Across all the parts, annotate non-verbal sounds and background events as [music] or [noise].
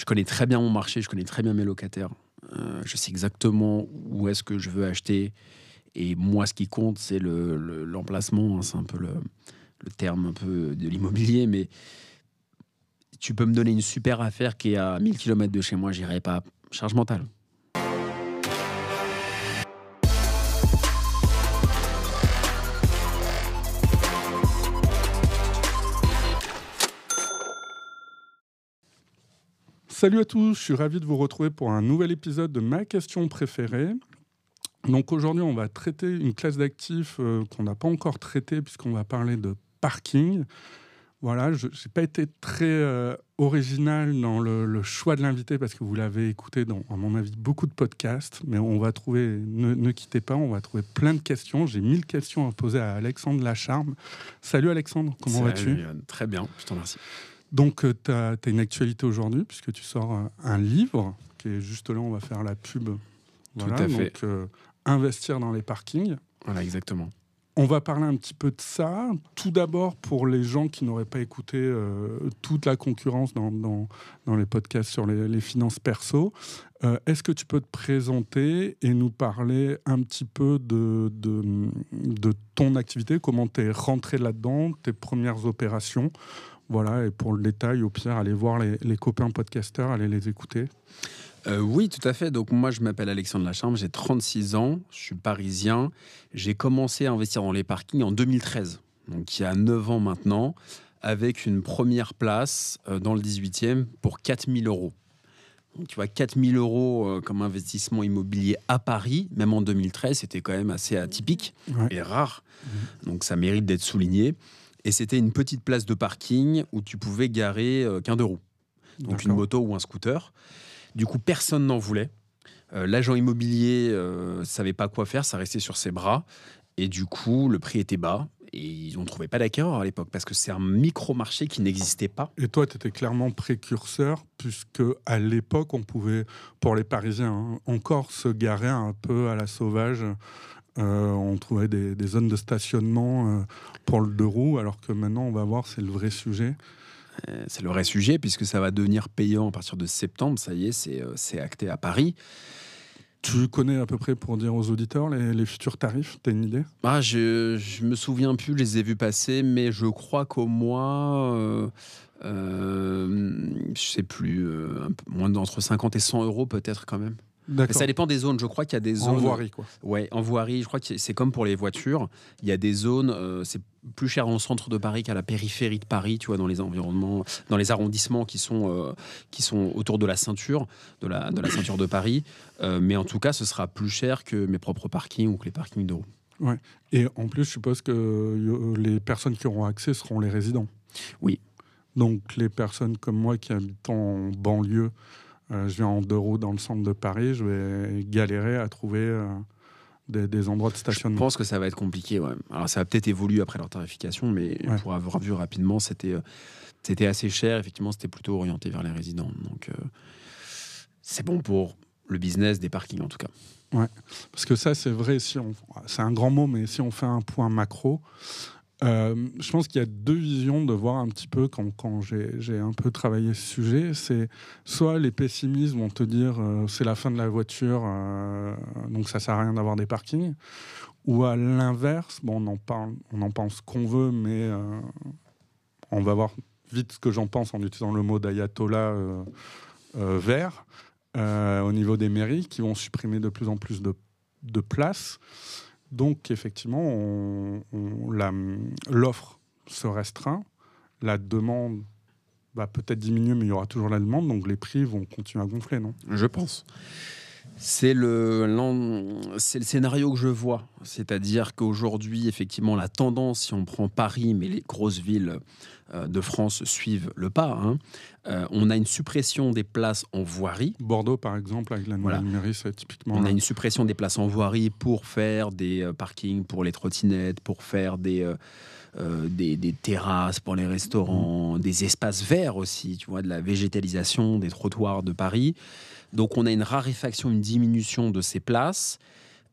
je connais très bien mon marché, je connais très bien mes locataires. Euh, je sais exactement où est-ce que je veux acheter. Et moi, ce qui compte, c'est l'emplacement. Le, hein, c'est un peu le, le, terme un peu de l'immobilier. Mais tu peux me donner une super affaire qui est à 1000 km de chez moi, j'irai pas. Charge mentale. Salut à tous, je suis ravi de vous retrouver pour un nouvel épisode de ma question préférée. Donc aujourd'hui, on va traiter une classe d'actifs euh, qu'on n'a pas encore traitée puisqu'on va parler de parking. Voilà, je n'ai pas été très euh, original dans le, choix de l'invité parce que vous l'avez écouté dans, à mon avis, beaucoup de podcasts. Mais on va trouver, ne, quittez pas, on va trouver plein de questions. J'ai mille questions à poser à Alexandre Lacharme. Salut Alexandre, comment vas-tu? Très bien, je te remercie. Donc, euh, tu as, une actualité aujourd'hui, puisque tu sors euh, un livre, qui est juste là, on va faire la pub. Voilà, Tout à fait. Donc, euh, investir dans les parkings. Voilà, exactement. On va parler un petit peu de ça. Tout d'abord, pour les gens qui n'auraient pas écouté toute la concurrence dans, dans, dans, les podcasts sur les, finances perso, est-ce que tu peux te présenter et nous parler un petit peu de, de, de ton activité, comment tu es rentré là-dedans, tes premières opérations voilà, et pour le détail, au pire, allez voir les, copains podcasteurs, allez les écouter. Euh, oui, tout à fait. Donc moi, je m'appelle Alexandre Lachambre, j'ai 36 ans, je suis parisien. J'ai commencé à investir dans les parkings en 2013, donc il y a 9 ans maintenant, avec une première place euh, dans le 18e pour 4000 euros. Donc, tu vois, 4000 euros euh, comme investissement immobilier à Paris, même en 2013, c'était quand même assez atypique et rare. Mmh. Donc ça mérite d'être souligné. Et c'était une petite place de parking où tu pouvais garer euh, qu'un deux roues. Donc une moto ou un scooter. Du coup, personne n'en voulait. Euh, l'agent immobilier ne euh, savait pas quoi faire, ça restait sur ses bras. Et du coup, le prix était bas. Et ils n'ont trouvé pas d'acquéreur à l'époque parce que c'est un micro-marché qui n'existait pas. Et toi, tu étais clairement précurseur puisque à l'époque, on pouvait, pour les Parisiens, hein, encore se garer un peu à la sauvage euh, on trouvait des, zones de stationnement euh, pour le deux roues, alors que maintenant, on va voir, c'est le vrai sujet. Euh, c'est le vrai sujet, puisque ça va devenir payant à partir de septembre. Ça y est, c'est acté à Paris. Tu connais à peu près, pour dire aux auditeurs, les, futurs tarifs? Tu as une idée? Ah, Je ne me souviens plus, je les ai vus passer, mais je crois qu'au mois, euh, je sais plus, moins d'entre 50 et 100 euros peut-être quand même ça dépend des zones. Je crois qu'il y a des zones. En voirie, quoi. Ouais, en voirie. Je crois que c'est comme pour les voitures. Il y a des zones. Euh, c'est plus cher en centre de Paris qu'à la périphérie de Paris. Tu vois, dans les environnements, dans les arrondissements qui sont euh, qui sont autour de la ceinture, de la de la ceinture de Paris. Euh, mais en tout cas, ce sera plus cher que mes propres parkings ou que les parkings de Ouais. Et en plus, je suppose que les personnes qui auront accès seront les résidents. Oui. Donc les personnes comme moi qui habitent en banlieue euh, je viens en deux roues dans le centre de Paris, je vais galérer à trouver euh, des, endroits de stationnement. Je pense que ça va être compliqué. Ouais. Alors ça va peut-être évoluer après leur tarification, mais pour avoir vu rapidement, c'était euh, c'était assez cher. Effectivement, c'était plutôt orienté vers les résidents. Donc c'est bon pour le business des parkings en tout cas. Ouais, parce que ça c'est vrai. Si on, c'est un grand mot, mais si on fait un point macro, euh, je pense qu'il y a deux visions de voir un petit peu quand, j'ai un peu travaillé ce sujet. C'est soit les pessimistes vont te dire euh, c'est la fin de la voiture, euh, donc ça sert à rien d'avoir des parkings. Ou à l'inverse, bon, on en parle, on en pense qu'on veut, mais on va voir vite ce que j'en pense en utilisant le mot d'ayatollah vert au niveau des mairies qui vont supprimer de plus en plus de places. Donc effectivement, l'offre se restreint, la demande va peut-être diminuer, mais il y aura toujours la demande, donc les prix vont continuer à gonfler, non? Je pense. C'est le, le scénario que je vois. C'est-à-dire qu'aujourd'hui, effectivement, la tendance, si on prend Paris, mais les grosses villes euh, de France suivent le pas, hein, euh, on a une suppression des places en voirie. Bordeaux, par exemple, avec la nouvelle mairie, c'est typiquement. On a une suppression des places en voirie pour faire des euh, parkings pour les trottinettes, pour faire des. des, terrasses pour les restaurants, mmh. des espaces verts aussi, tu vois, de la végétalisation des trottoirs de Paris. Donc on a une raréfaction, une diminution de ces places.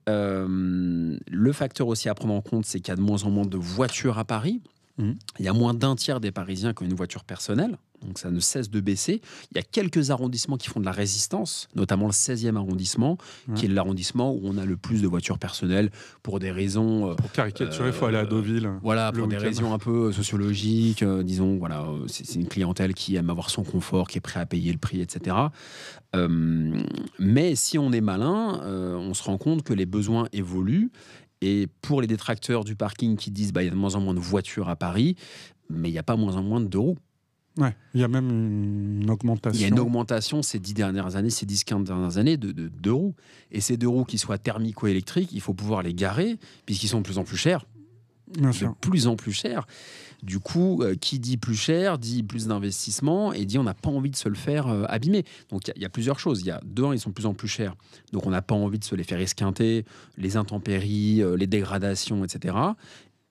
Euh, le facteur aussi à prendre en compte, c'est qu'il y a de moins en moins de voitures à Paris. Mmh. Il y a moins d'un tiers des Parisiens qui ont une voiture personnelle. Donc ça ne cesse de baisser. Il y a quelques arrondissements qui font de la résistance, notamment le 16e arrondissement, qui est l'arrondissement où on a le plus de voitures personnelles pour des raisons... Euh, pour caricaturer, il faut aller à Deauville. Voilà, pour des raisons un peu sociologiques, disons, voilà, c'est une clientèle qui aime avoir son confort, qui est prêt à payer le prix, etc. mais si on est malin, on se rend compte que les besoins évoluent et pour les détracteurs du parking qui disent bah, il y a de moins en moins de voitures à Paris, mais il n'y a pas moins en moins de deux roues. Ouais, il y a même une augmentation. Il y a une augmentation ces dix dernières années, ces 10-15 dernières années de, deux roues. Et ces deux roues, qui soient thermiques ou électriques, il faut pouvoir les garer, puisqu'ils sont de plus en plus chers. Bien de plus en plus chers. Du coup, euh, qui dit plus cher dit plus d'investissement et dit on n'a pas envie de se le faire euh, abîmer. Donc il y, a plusieurs choses. Il y a deux, ils sont de plus en plus chers. Donc on n'a pas envie de se les faire esquinter, les intempéries, euh, les dégradations, etc.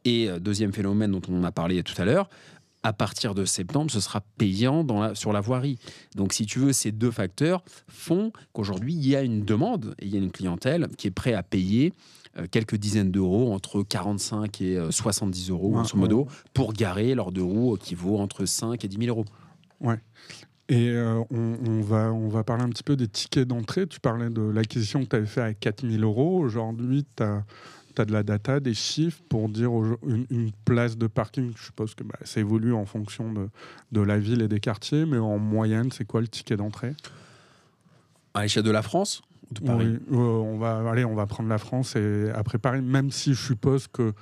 Et deuxième phénomène dont on a parlé tout à l'heure, à partir de septembre, ce sera payant dans la, sur la voirie. Donc, si tu veux, ces deux facteurs font qu'aujourd'hui, il y a une demande et il y a une clientèle qui est prête à payer euh, quelques dizaines d'euros, entre 45 et 70 euh, euros, grosso modo, pour garer leur deux roues qui vaut entre 5 et 10 000 euros. Ouais. Et euh, on, va, on va parler un petit peu des tickets d'entrée. Tu parlais de l'acquisition que tu avais fait à 4 000 euros. Aujourd'hui, tu as, de la data, des chiffres pour dire une, place de parking. Je suppose que bah, ça évolue en fonction de, de, la ville et des quartiers, mais en moyenne, c'est quoi le ticket d'entrée? À l'échelle de la France oui, on va aller, on va prendre la France et après Paris, même si je suppose que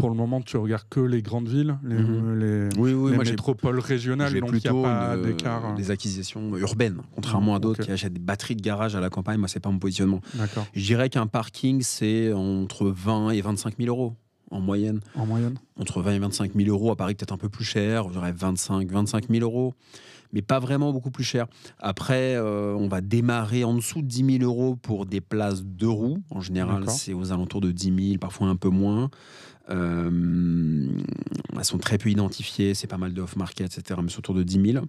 pour le moment, tu regardes que les grandes villes, les, mhm. les, métropoles régionales, donc il n'y a pas d'écart. Hein. Des acquisitions urbaines, contrairement à d'autres qui achètent des batteries de garage à la campagne. Moi, c'est pas mon positionnement. Je dirais qu'un parking, c'est entre 20 et 25 000 euros en moyenne. En moyenne Entre 20 et 25 000 euros. À Paris, peut-être un peu plus cher. Je dirais 25, 25 000 euros mais pas vraiment beaucoup plus cher. Après, euh, on va démarrer en dessous de 10 000 euros pour des places de roues. En général, c'est aux alentours de 10 000, parfois un peu moins. Euh, elles sont très peu identifiées, c'est pas mal de off-market, etc. Mais c'est autour de 10 000.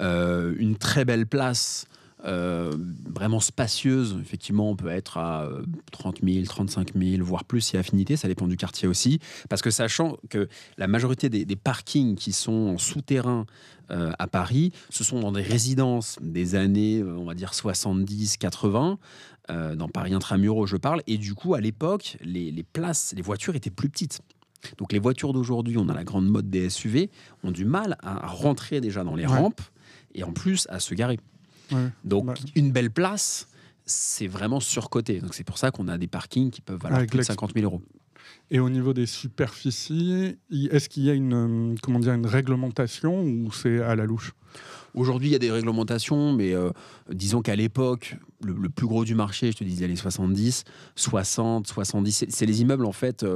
Euh, une très belle place euh, vraiment spacieuse. Effectivement, on peut être à 30 000, 35 000, voire plus si affinité. Ça dépend du quartier aussi. Parce que sachant que la majorité des, parkings qui sont en souterrain euh, à Paris, ce sont dans des résidences des années, euh, on va dire 70, 80. dans Paris intramuros, je parle. Et du coup, à l'époque, les, places, les voitures étaient plus petites. Donc les voitures d'aujourd'hui, on a la grande mode des SUV, ont du mal à rentrer déjà dans les rampes et en plus à se garer. Donc, une belle place, c'est vraiment surcoté. Donc, c'est pour ça qu'on a des parkings qui peuvent valoir plus de 50 000 euros. Et au niveau des superficies, est-ce qu'il y a une, euh, comment dire, une réglementation ou c'est à la louche? Aujourd'hui, il y a des réglementations, mais euh, disons qu'à l'époque, le, plus gros du marché, je te disais les 70, 60, 70, c'est les immeubles en fait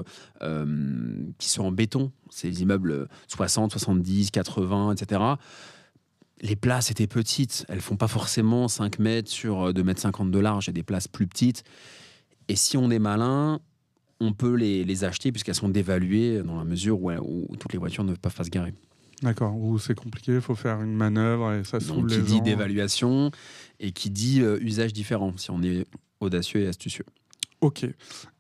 euh, qui sont en béton. C'est les immeubles 60, 70, 80, etc les places étaient petites. Elles font pas forcément 5 mètres sur 2 euh, mètres 50 de large. Il y a des places plus petites. Et si on est malin, on peut les, acheter puisqu'elles sont dévaluées dans la mesure où, toutes les voitures ne peuvent pas se garer. D'accord, où c'est compliqué, il faut faire une manœuvre et ça se Donc, qui dit dévaluation et qui dit euh, usage différent, si on est audacieux et astucieux. Ok.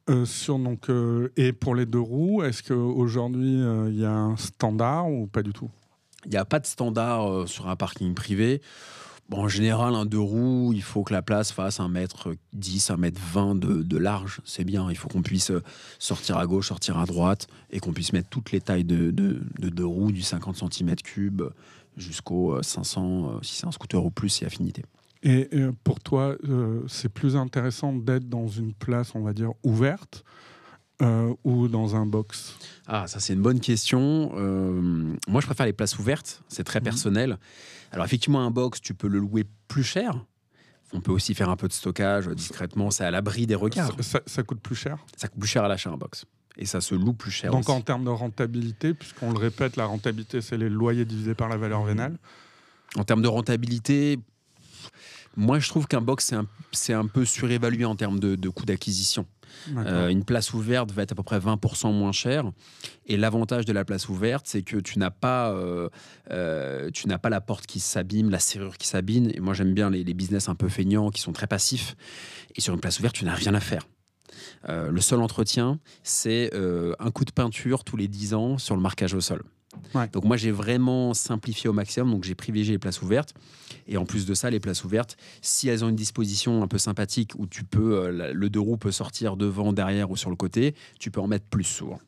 Euh, sur, donc, et pour les deux roues, est-ce qu'aujourd'hui il y a un standard ou pas du tout? Il n'y a pas de standard euh, sur un parking privé. Bon, en général, un deux roues, il faut que la place fasse un mètre 10, un mètre 20 de, large. C'est bien. Il faut qu'on puisse euh, sortir à gauche, sortir à droite et qu'on puisse mettre toutes les tailles de, deux roues, du 50 cm3 jusqu'au 500, euh, si c'est un scooter ou plus, c'est affinité. Et, pour toi, c'est plus intéressant d'être dans une place, on va dire, ouverte euh, ou dans un box Ah, ça c'est une bonne question. Euh, moi, je préfère les places ouvertes. C'est très mhm. personnel. Alors effectivement, un box, tu peux le louer plus cher. On peut aussi faire un peu de stockage discrètement. C'est à l'abri des regards. Ça, coûte plus cher Ça coûte plus cher à l'achat un box. Et ça se loue plus cher. Donc en termes de rentabilité, puisqu'on le répète, la rentabilité, c'est les loyers divisés par la valeur vénale. En termes de rentabilité, moi je trouve qu'un box, c'est un, peu surévalué en termes de, de coût d'acquisition. Euh, une place ouverte va être à peu près 20% moins chère. Et l'avantage de la place ouverte, c'est que tu n'as pas, euh, euh, tu n'as pas la porte qui s'abîme, la serrure qui s'abîme. Et moi, j'aime bien les, business un peu feignants qui sont très passifs. Et sur une place ouverte, tu n'as rien à faire. le seul entretien, c'est un coup de peinture tous les 10 ans sur le marquage au sol. Donc moi j'ai vraiment simplifié au maximum, donc j'ai privilégié les places ouvertes. Et en plus de ça, les places ouvertes, si elles ont une disposition un peu sympathique où tu peux, euh, le deux roues peut sortir devant, derrière ou sur le côté, tu peux en mettre plus souvent.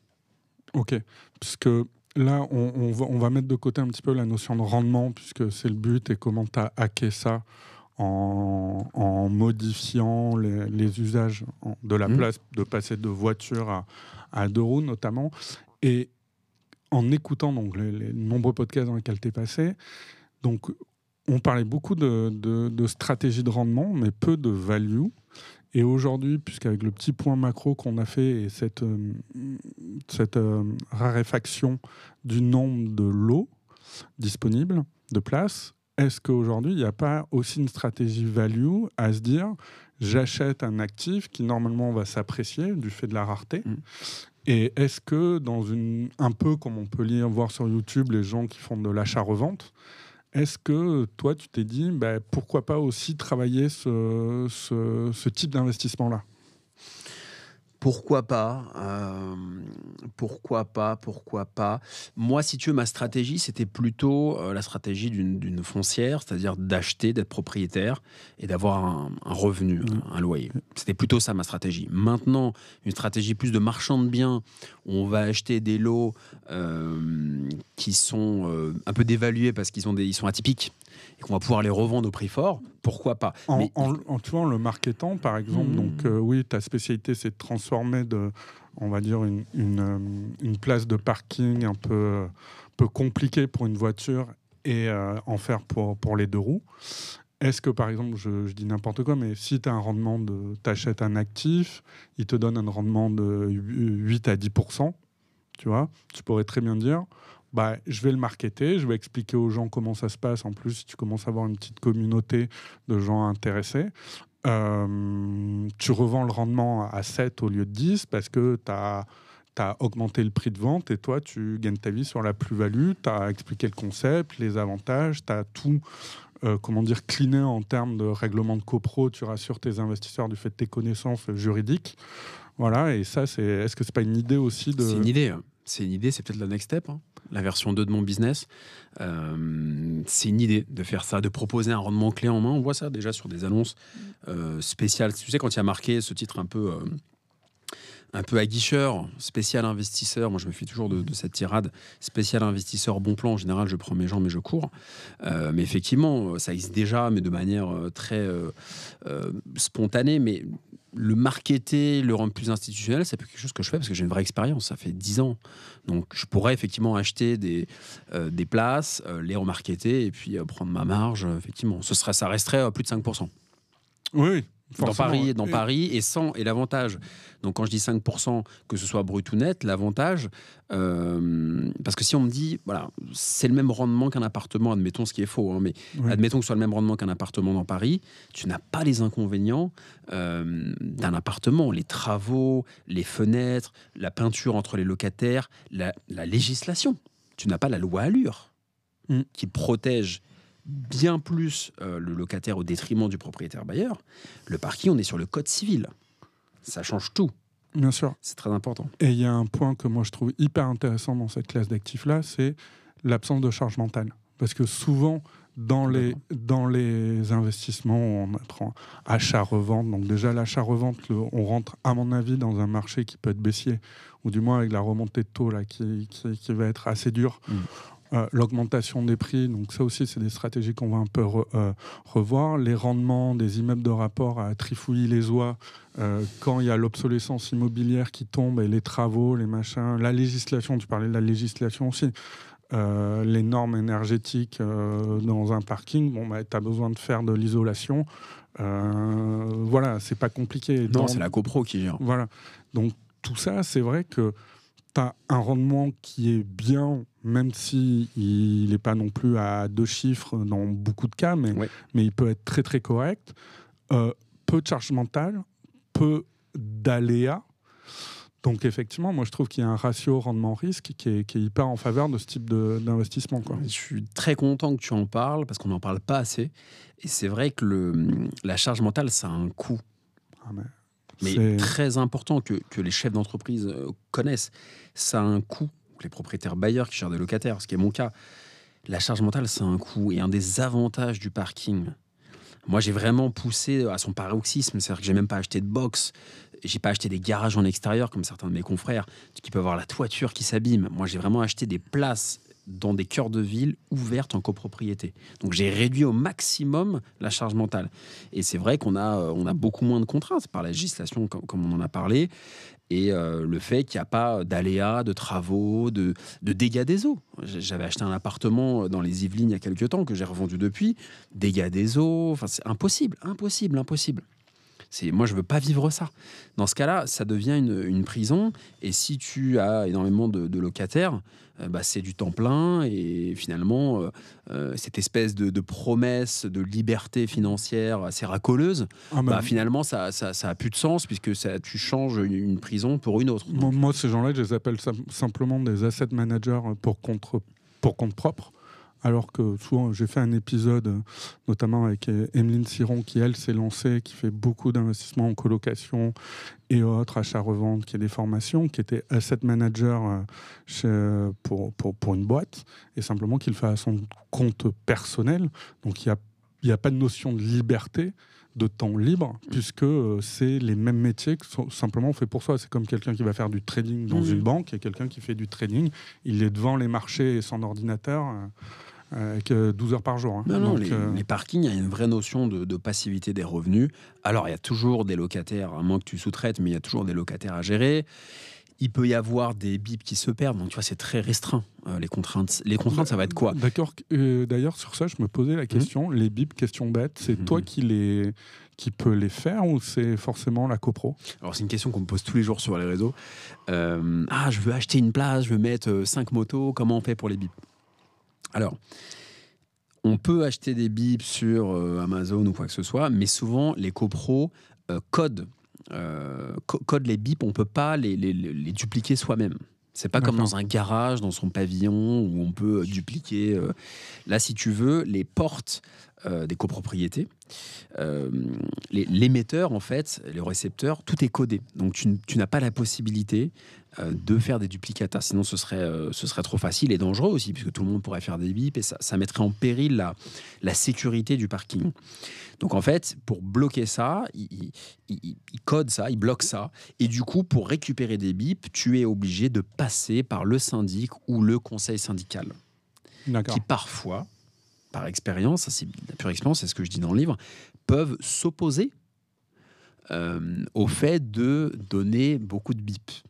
Ok, puisque là on, va, mettre de côté un petit peu la notion de rendement, puisque c'est le but et comment tu as hacké ça en, modifiant les, usages de la mmh. place, de passer de voiture à, à deux roues notamment. Et en écoutant donc, les, nombreux podcasts dans lesquels tu es passé, donc, on parlait beaucoup de, stratégie de rendement, mais peu de value. Et aujourd'hui, puisqu'avec le petit point macro qu'on a fait et cette, euh, euh, raréfaction du nombre de lots disponibles, de places, est-ce qu'aujourd'hui, il n'y a pas aussi une stratégie value à se dire j'achète un actif qui normalement va s'apprécier du fait de la rareté mmh. Et est-ce que, dans un peu comme on peut lire, voir sur YouTube, les gens qui font de l'achat-revente, est-ce que toi, tu t'es dit, bah, pourquoi pas aussi travailler ce type d'investissement-là? Pourquoi pas euh, Pourquoi pas Pourquoi pas Moi, si tu veux, ma stratégie, c'était plutôt euh, la stratégie d'une foncière, c'est-à-dire d'acheter, d'être propriétaire et d'avoir un, revenu, mmh. un, loyer. C'était plutôt ça ma stratégie. Maintenant, une stratégie plus de marchand de biens, où on va acheter des lots euh, qui sont un peu dévalués parce qu'ils ils sont atypiques et qu'on va pouvoir les revendre au prix fort, pourquoi pas En, Mais... en, en, le marketant, par exemple, hmm. donc euh, oui, ta spécialité, c'est de transformer de, on va dire, une, une, euh, une place de parking un peu, peu compliquée pour une voiture et euh, en faire pour, pour les deux roues. Est-ce que, par exemple, je, je dis n'importe quoi, mais si tu as un rendement de. Tu achètes un actif, il te donne un rendement de 8 à 10 tu vois, tu pourrais très bien dire bah, je vais le marketer, je vais expliquer aux gens comment ça se passe. En plus, tu commences à avoir une petite communauté de gens intéressés, euh, tu revends le rendement à 7 au lieu de 10 parce que tu as, as, augmenté le prix de vente et toi, tu gagnes ta vie sur la plus-value, tu as expliqué le concept, les avantages, tu as tout. Euh, comment dire, cliné en termes de règlement de copro, tu rassures tes investisseurs du fait de tes connaissances juridiques. Voilà, et ça, c'est. Est-ce que c'est pas une idée aussi de. C'est une idée. Hein. C'est une idée, c'est peut-être la next step. Hein la version 2 de mon business. Euh, c'est une idée de faire ça, de proposer un rendement clé en main. On voit ça déjà sur des annonces euh, spéciales. Tu sais, quand il y a marqué ce titre un peu. Euh, un peu aguicheur, spécial investisseur. Moi, je me fais toujours de, cette tirade. Spécial investisseur, bon plan. En général, je prends mes jambes et je cours. mais effectivement, ça existe déjà, mais de manière très spontanée. Mais le marketer, le rendre plus institutionnel, c'est quelque chose que je fais parce que j'ai une vraie expérience. Ça fait 10 ans. Donc, je pourrais effectivement acheter des, euh, des places, euh, les remarketer et puis euh, prendre ma marge. effectivement, ce serait, ça resterait à plus de 5%. Oui, dans Paris, dans Paris et sans et l'avantage. Donc quand je dis 5%, que ce soit brut ou net, l'avantage, euh, parce que si on me dit, voilà, c'est le même rendement qu'un appartement, admettons ce qui est faux, hein, mais admettons que ce soit le même rendement qu'un appartement dans Paris, tu n'as pas les inconvénients euh, d'un appartement, les travaux, les fenêtres, la peinture entre les locataires, la, législation. Tu n'as pas la loi Allure mm. qui protège bien plus euh, le locataire au détriment du propriétaire bailleur. Le parking, on est sur le code civil. Ça change tout. Bien sûr. C'est très important. Et il y a un point que moi je trouve hyper intéressant dans cette classe d'actifs-là, c'est l'absence de charge mentale. Parce que souvent, dans les, dans les investissements, on apprend achat-revente. Donc déjà, l'achat-revente, on rentre, à mon avis, dans un marché qui peut être baissier, ou du moins avec la remontée de taux là, qui, qui, va être assez dure. Mm. Euh, l'augmentation des prix, donc ça aussi, c'est des stratégies qu'on va un peu euh, revoir. Les rendements des immeubles de rapport à trifouiller les oies, euh, quand il y a l'obsolescence immobilière qui tombe et les travaux, les machins, la législation, tu parlais de la législation aussi. les normes énergétiques dans un parking, bon, bah, tu as besoin de faire de l'isolation. voilà, c'est pas compliqué. Non, c'est la GoPro qui gère. Voilà. Donc, tout ça, c'est vrai que tu as un rendement qui est bien, même si il n'est pas non plus à deux chiffres dans beaucoup de cas, mais, mais il peut être très très correct. Euh, peu de charge mentale, peu d'aléas. Donc effectivement, moi je trouve qu'il y a un ratio rendement-risque qui est, hyper en faveur de ce type d'investissement. Je suis très content que tu en parles parce qu'on n'en parle pas assez. Et c'est vrai que le, la charge mentale, ça a un coût. Ah mais très important que, que les chefs d'entreprise euh, connaissent. Ça a un coût les propriétaires bailleurs qui gèrent des locataires, ce qui est mon cas. La charge mentale, c'est un coût. Et un des avantages du parking, moi, j'ai vraiment poussé à son paroxysme. C'est-à-dire que j'ai même pas acheté de box. J'ai pas acheté des garages en extérieur comme certains de mes confrères qui peuvent avoir la toiture qui s'abîme. Moi, j'ai vraiment acheté des places dans des cœurs de ville ouvertes en copropriété. Donc j'ai réduit au maximum la charge mentale. Et c'est vrai qu'on a, euh, on a beaucoup moins de contraintes par la législation, comme, on en a parlé et euh, le fait qu'il n'y a pas d'aléas, de travaux, de, dégâts des eaux. J'avais acheté un appartement dans les Yvelines il y a quelques temps que j'ai revendu depuis. Dégâts des eaux, enfin, c'est impossible, impossible, impossible. C'est, moi, je veux pas vivre ça. Dans ce cas-là, ça devient une, prison. Et si tu as énormément de, locataires, euh, bah, c'est du temps plein. Et finalement, euh, euh, cette espèce de, promesse de liberté financière assez racoleuse, ah, bah, finalement, ça, ça, a plus de sens puisque ça, tu changes une, prison pour une autre. Moi, ces gens-là, je les appelle simplement des asset managers pour compte, pour compte propre alors que souvent j'ai fait un épisode euh, notamment avec euh, Emeline Siron qui elle s'est lancée, qui fait beaucoup d'investissements en colocation et autres, achats-revente, qui est des formations, qui était asset manager euh, pour, pour, une boîte et simplement qu'il fait à son compte personnel. Donc il n'y a, a pas de notion de liberté de temps libre, puisque c'est les mêmes métiers que simplement fait pour soi. C'est comme quelqu'un qui va faire du trading dans mmh. une banque et quelqu'un qui fait du trading. Il est devant les marchés et son ordinateur avec 12 heures par jour. Hein. Non, euh, les, parkings, il y a une vraie notion de, passivité des revenus. Alors, il y a toujours des locataires, à moins que tu sous-traites, mais il y a toujours des locataires à gérer. Il peut y avoir des bips qui se perdent, donc tu vois, c'est très restreint. Euh, les contraintes, les contraintes, ça va être quoi? D'accord. Euh, d'ailleurs, sur ça, je me posais la question. Les bips, question bête, c'est toi mhm. qui les qui peut les faire ou c'est forcément la copro? Alors c'est une question qu'on me pose tous les jours sur les réseaux. ah, je veux acheter une place, je veux mettre 5 motos, comment on fait pour les bips? Alors, on peut acheter des bips sur euh, Amazon ou quoi que ce soit, mais souvent les copros euh, codent, euh, les bips, on ne peut pas les, dupliquer soi-même. C'est pas comme dans un garage, dans son pavillon, où on peut dupliquer. Là, si tu veux, les portes des copropriétés, l'émetteur, en fait, le récepteur, tout est codé. Donc, tu n'as pas la possibilité euh, de faire des duplicata. Sinon, ce serait, euh, ce serait trop facile et dangereux aussi, puisque tout le monde pourrait faire des bips et ça, ça mettrait en péril la, la sécurité du parking. Donc en fait, pour bloquer ça, il, il, code ça, il bloque ça. Et du coup, pour récupérer des bips, tu es obligé de passer par le syndic ou le conseil syndical. Qui parfois, par expérience, c'est la pure expérience, c'est ce que je dis dans le livre, peuvent s'opposer euh, au fait de donner beaucoup de bips.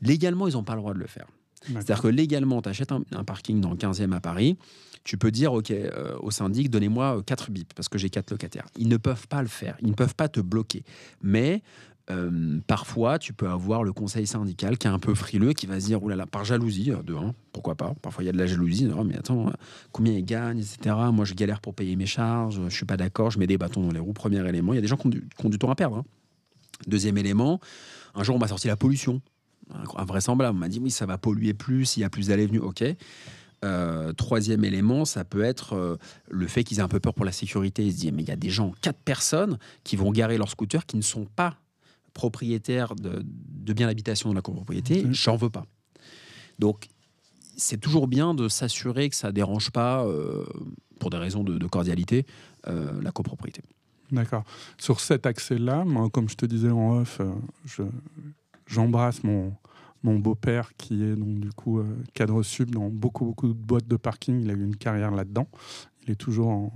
Légalement, ils n'ont pas le droit de le faire. C'est-à-dire que légalement, tu achètes un, parking dans le 15e à Paris, tu peux dire OK euh, au syndic, donnez-moi 4 euh, bips parce que j'ai 4 locataires. Ils ne peuvent pas le faire, ils ne peuvent pas te bloquer. Mais euh, parfois, tu peux avoir le conseil syndical qui est un peu frileux, qui va se dire, oulala, par jalousie, de un, pourquoi pas Parfois, il y a de la jalousie, non, mais attends, combien il gagne, etc. Moi, je galère pour payer mes charges, je suis pas d'accord, je mets des bâtons dans les roues. Premier élément, il y a des gens qui ont du, temps à perdre. Hein. Deuxième élément, un jour, on m'a sorti la pollution invraisemblable. On m'a dit oui, ça va polluer plus, il y a plus d'allées venues. Ok. Euh, troisième élément, ça peut être euh, le fait qu'ils aient un peu peur pour la sécurité. Ils se disent mais il y a des gens, quatre personnes, qui vont garer leur scooter qui ne sont pas propriétaires de, de biens d'habitation de la copropriété. Mmh. J'en veux pas. Donc c'est toujours bien de s'assurer que ça dérange pas, euh, pour des raisons de, cordialité, la copropriété. D'accord. Sur cet accès-là, comme je te disais en off, je, j'embrasse mon, mon beau-père qui est donc du coup euh, cadre sub dans beaucoup beaucoup de boîtes de parking. Il a eu une carrière là-dedans. Il est toujours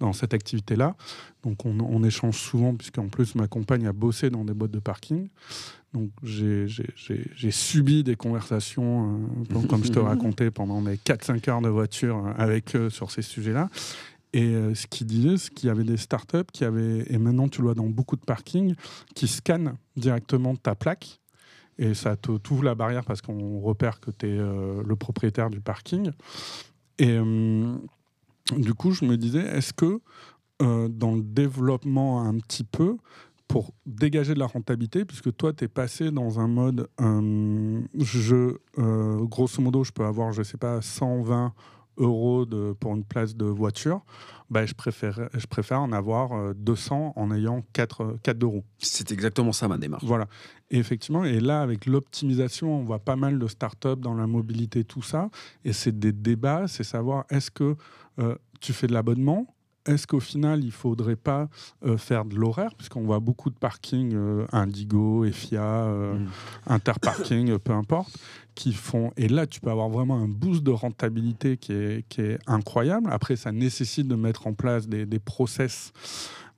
dans cette activité-là. Donc on, échange souvent puisqu'en plus ma compagne a bossé dans des boîtes de parking. Donc j'ai subi des conversations, euh, comme je te [laughs] racontais, pendant mes 4-5 heures de voiture euh, avec eux sur ces sujets-là. Et ce qu'il disait, c'est qu'il y avait des startups qui avaient, et maintenant tu le vois dans beaucoup de parkings, qui scannent directement ta plaque. Et ça t'ouvre la barrière parce qu'on repère que tu es euh, le propriétaire du parking. Et euh, du coup, je me disais, est-ce que euh, dans le développement un petit peu, pour dégager de la rentabilité, puisque toi, tu es passé dans un mode, je, grosso modo, je peux avoir, je sais pas, 120 euros de, pour une place de voiture, bah, je, préfère, je préfère en avoir 200 en ayant 4, 4 roues. C'est exactement ça ma démarche. Voilà. Et effectivement, et là, avec l'optimisation, on voit pas mal de startups dans la mobilité, tout ça. Et c'est des débats, c'est savoir est-ce que tu fais de l'abonnement est-ce qu'au final, il ne faudrait pas euh, faire de l'horaire, puisqu'on voit beaucoup de parkings, euh, Indigo, EFIA, euh, mm. Interparking, peu importe, qui font... Et là, tu peux avoir vraiment un boost de rentabilité qui est, qui est incroyable. Après, ça nécessite de mettre en place des, des process.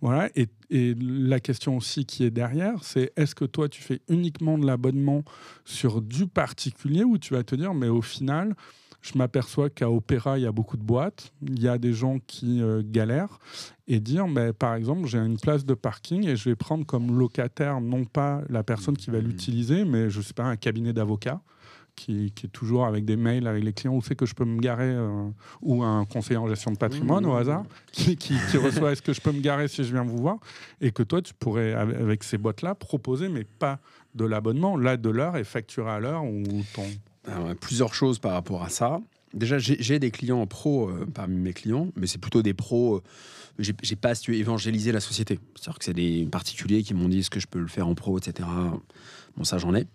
Voilà. Et, et, la question aussi qui est derrière, c'est est-ce que toi, tu fais uniquement de l'abonnement sur du particulier ou tu vas te dire, mais au final, je m'aperçois qu'à Opéra, il y a beaucoup de boîtes, il y a des gens qui euh, galèrent, et dire, mais, par exemple, j'ai une place de parking et je vais prendre comme locataire non pas la personne qui va mmh. l'utiliser, mais je sais pas, un cabinet d'avocat. Qui, est toujours avec des mails avec les clients où c'est que je peux me garer euh, ou un conseiller en gestion de patrimoine au hasard qui, qui reçoit est-ce que je peux me garer si je viens vous voir? Et que toi tu pourrais avec ces boîtes là proposer mais pas de l'abonnement là de l'heure et facturer à l'heure ou ton plusieurs choses par rapport à ça. Déjà, j'ai des clients pro euh, parmi mes clients, mais c'est plutôt des pros. Euh, j'ai pas su évangéliser la société. C'est-à-dire que c'est des particuliers qui m'ont dit ce que je peux le faire en pro, etc. Bon, ça, j'en ai.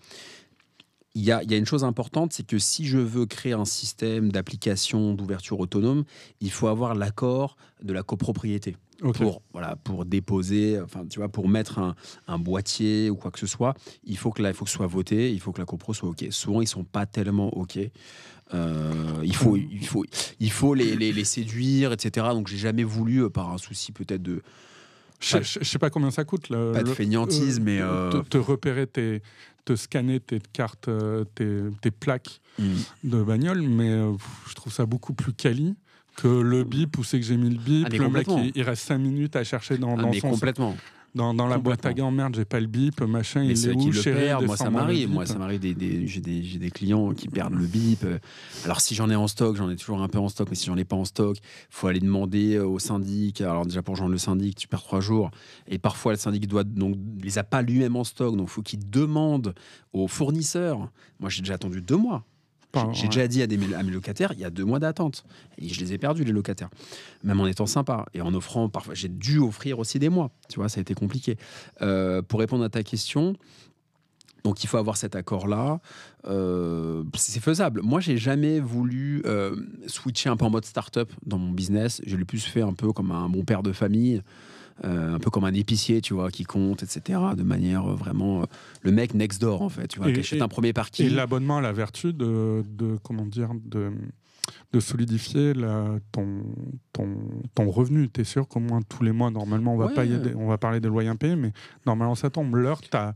Il y a, une chose importante, c'est que si je veux créer un système d'application d'ouverture autonome, il faut avoir l'accord de la copropriété pour, voilà, pour déposer, enfin, tu vois, pour mettre un, un, boîtier ou quoi que ce soit, il faut que là, il faut que ce soit voté, il faut que la copro soit OK. Souvent, ils sont pas tellement OK. Euh, il faut, il faut, il faut les, les, les séduire, etc. Donc, j'ai jamais voulu, euh, par un souci peut-être de. Je, ne sais pas combien ça coûte. Le, pas de fainéantise, mais. Euh, te, te, repérer, tes, te scanner tes cartes, tes, tes plaques hmm. de bagnole, mais je trouve ça beaucoup plus quali que le bip où c'est que j'ai mis le bip, ah, le mec il, reste 5 minutes à chercher dans, ah, dans son complètement. Dans, dans la boîte à gants, merde, j'ai pas le bip, machin, il est où, le Moi, ça m'arrive. Moi, ça m'arrive. Des, des, j'ai des, des, clients qui perdent le bip. Alors, si j'en ai en stock, j'en ai toujours un peu en stock, mais si j'en ai pas en stock, faut aller demander au syndic. Alors, déjà, pour joindre le syndic, tu perds trois jours. Et parfois, le syndic doit, donc, les a pas lui-même en stock. Donc, faut qu'il demande aux fournisseurs. Moi, j'ai déjà attendu deux mois j'ai déjà dit à, des, mes locataires, il y a deux mois d'attente. Et je les ai perdus, les locataires. Même en étant sympa. Et en offrant, parfois, j'ai dû offrir aussi des mois. Tu vois, ça a été compliqué. Euh, pour répondre à ta question, donc il faut avoir cet accord-là. Euh, c'est faisable. Moi, j'ai jamais voulu euh, switcher un peu en mode start-up dans mon business. Je l'ai plus fait un peu comme un bon père de famille. Euh, un peu comme un épicier, tu vois, qui compte, etc. De manière euh, vraiment euh, le mec next door, en fait, tu vois, qui achète un premier parking. Et l'abonnement a la vertu de, de, comment dire, de de solidifier la, ton, ton, ton revenu. Tu es sûr qu'au moins tous les mois, normalement, on va, on va parler des loyers impayés, mais normalement ça tombe. L'heure, tu as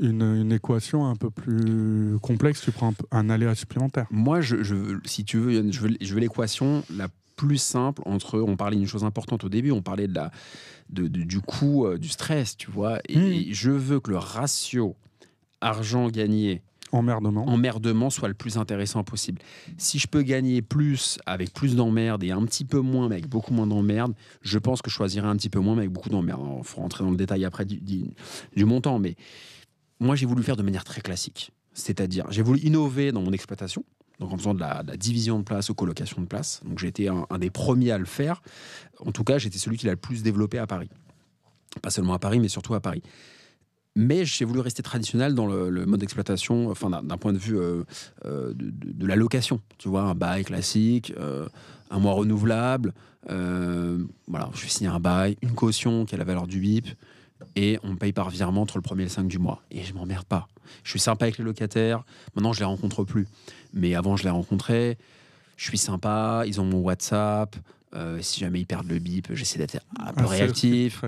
une, une, équation un peu plus complexe, tu prends un, un aléa supplémentaire. Moi, je, je, si tu veux, je veux, je veux l'équation la plus simple entre. On parlait d'une chose importante au début, on parlait de la, de, du coût euh, du stress, tu vois. Et, hmm. je veux que le ratio argent gagné Emmerdement. Emmerdement soit le plus intéressant possible. Si je peux gagner plus avec plus d'emmerdes et un petit peu moins mais avec beaucoup moins d'emmerdes, je pense que je choisirais un petit peu moins mais avec beaucoup d'emmerdes. Il faut rentrer dans le détail après du, du montant, mais moi j'ai voulu faire de manière très classique. C'est-à-dire, j'ai voulu innover dans mon exploitation donc en faisant de la, division de place ou colocation de place. Donc j'ai été un, des premiers à le faire. En tout cas, j'étais celui qui l'a le plus développé à Paris. Pas seulement à Paris, mais surtout à Paris. Mais j'ai voulu rester traditionnel dans le, mode d'exploitation, enfin d'un point de vue euh, euh, de, la location. Tu vois, un bail classique, euh, un mois renouvelable. voilà, je vais signer un bail, une caution qui a la valeur du BIP, et on me paye par virement entre le 1er et le 5 du mois. Et je m'emmerde pas. Je suis sympa avec les locataires. Maintenant, je les rencontre plus. Mais avant, je les rencontrais. Je suis sympa. Ils ont mon WhatsApp. Euh, si jamais ils perdent le bip, j'essaie d'être un peu réactif.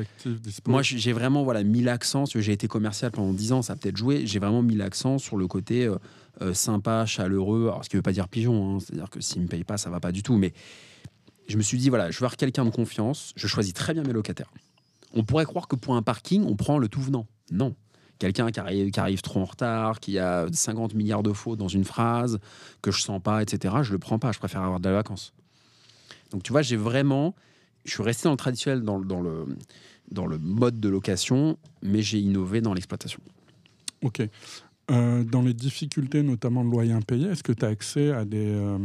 Moi, j'ai vraiment voilà, mis l'accent. J'ai été commercial pendant 10 ans, ça a peut-être joué. J'ai vraiment mis l'accent sur le côté euh, euh, sympa, chaleureux. Alors, ce qui ne veut pas dire pigeon. Hein. C'est-à-dire que s'ils ne me payent pas, ça ne va pas du tout. Mais je me suis dit, voilà, je veux avoir quelqu'un de confiance. Je choisis très bien mes locataires. On pourrait croire que pour un parking, on prend le tout venant. Non. Quelqu'un qui arrive, trop en retard, qui a 50 milliards de fautes dans une phrase, que je sens pas, etc., je le prends pas. Je préfère avoir de la vacances. Donc tu vois, j'ai vraiment. Je suis resté dans le traditionnel, dans, dans, le, dans le mode de location, mais j'ai innové dans l'exploitation. Ok. Euh, dans les difficultés, notamment de loyer impayé, est-ce que tu as accès à des, euh,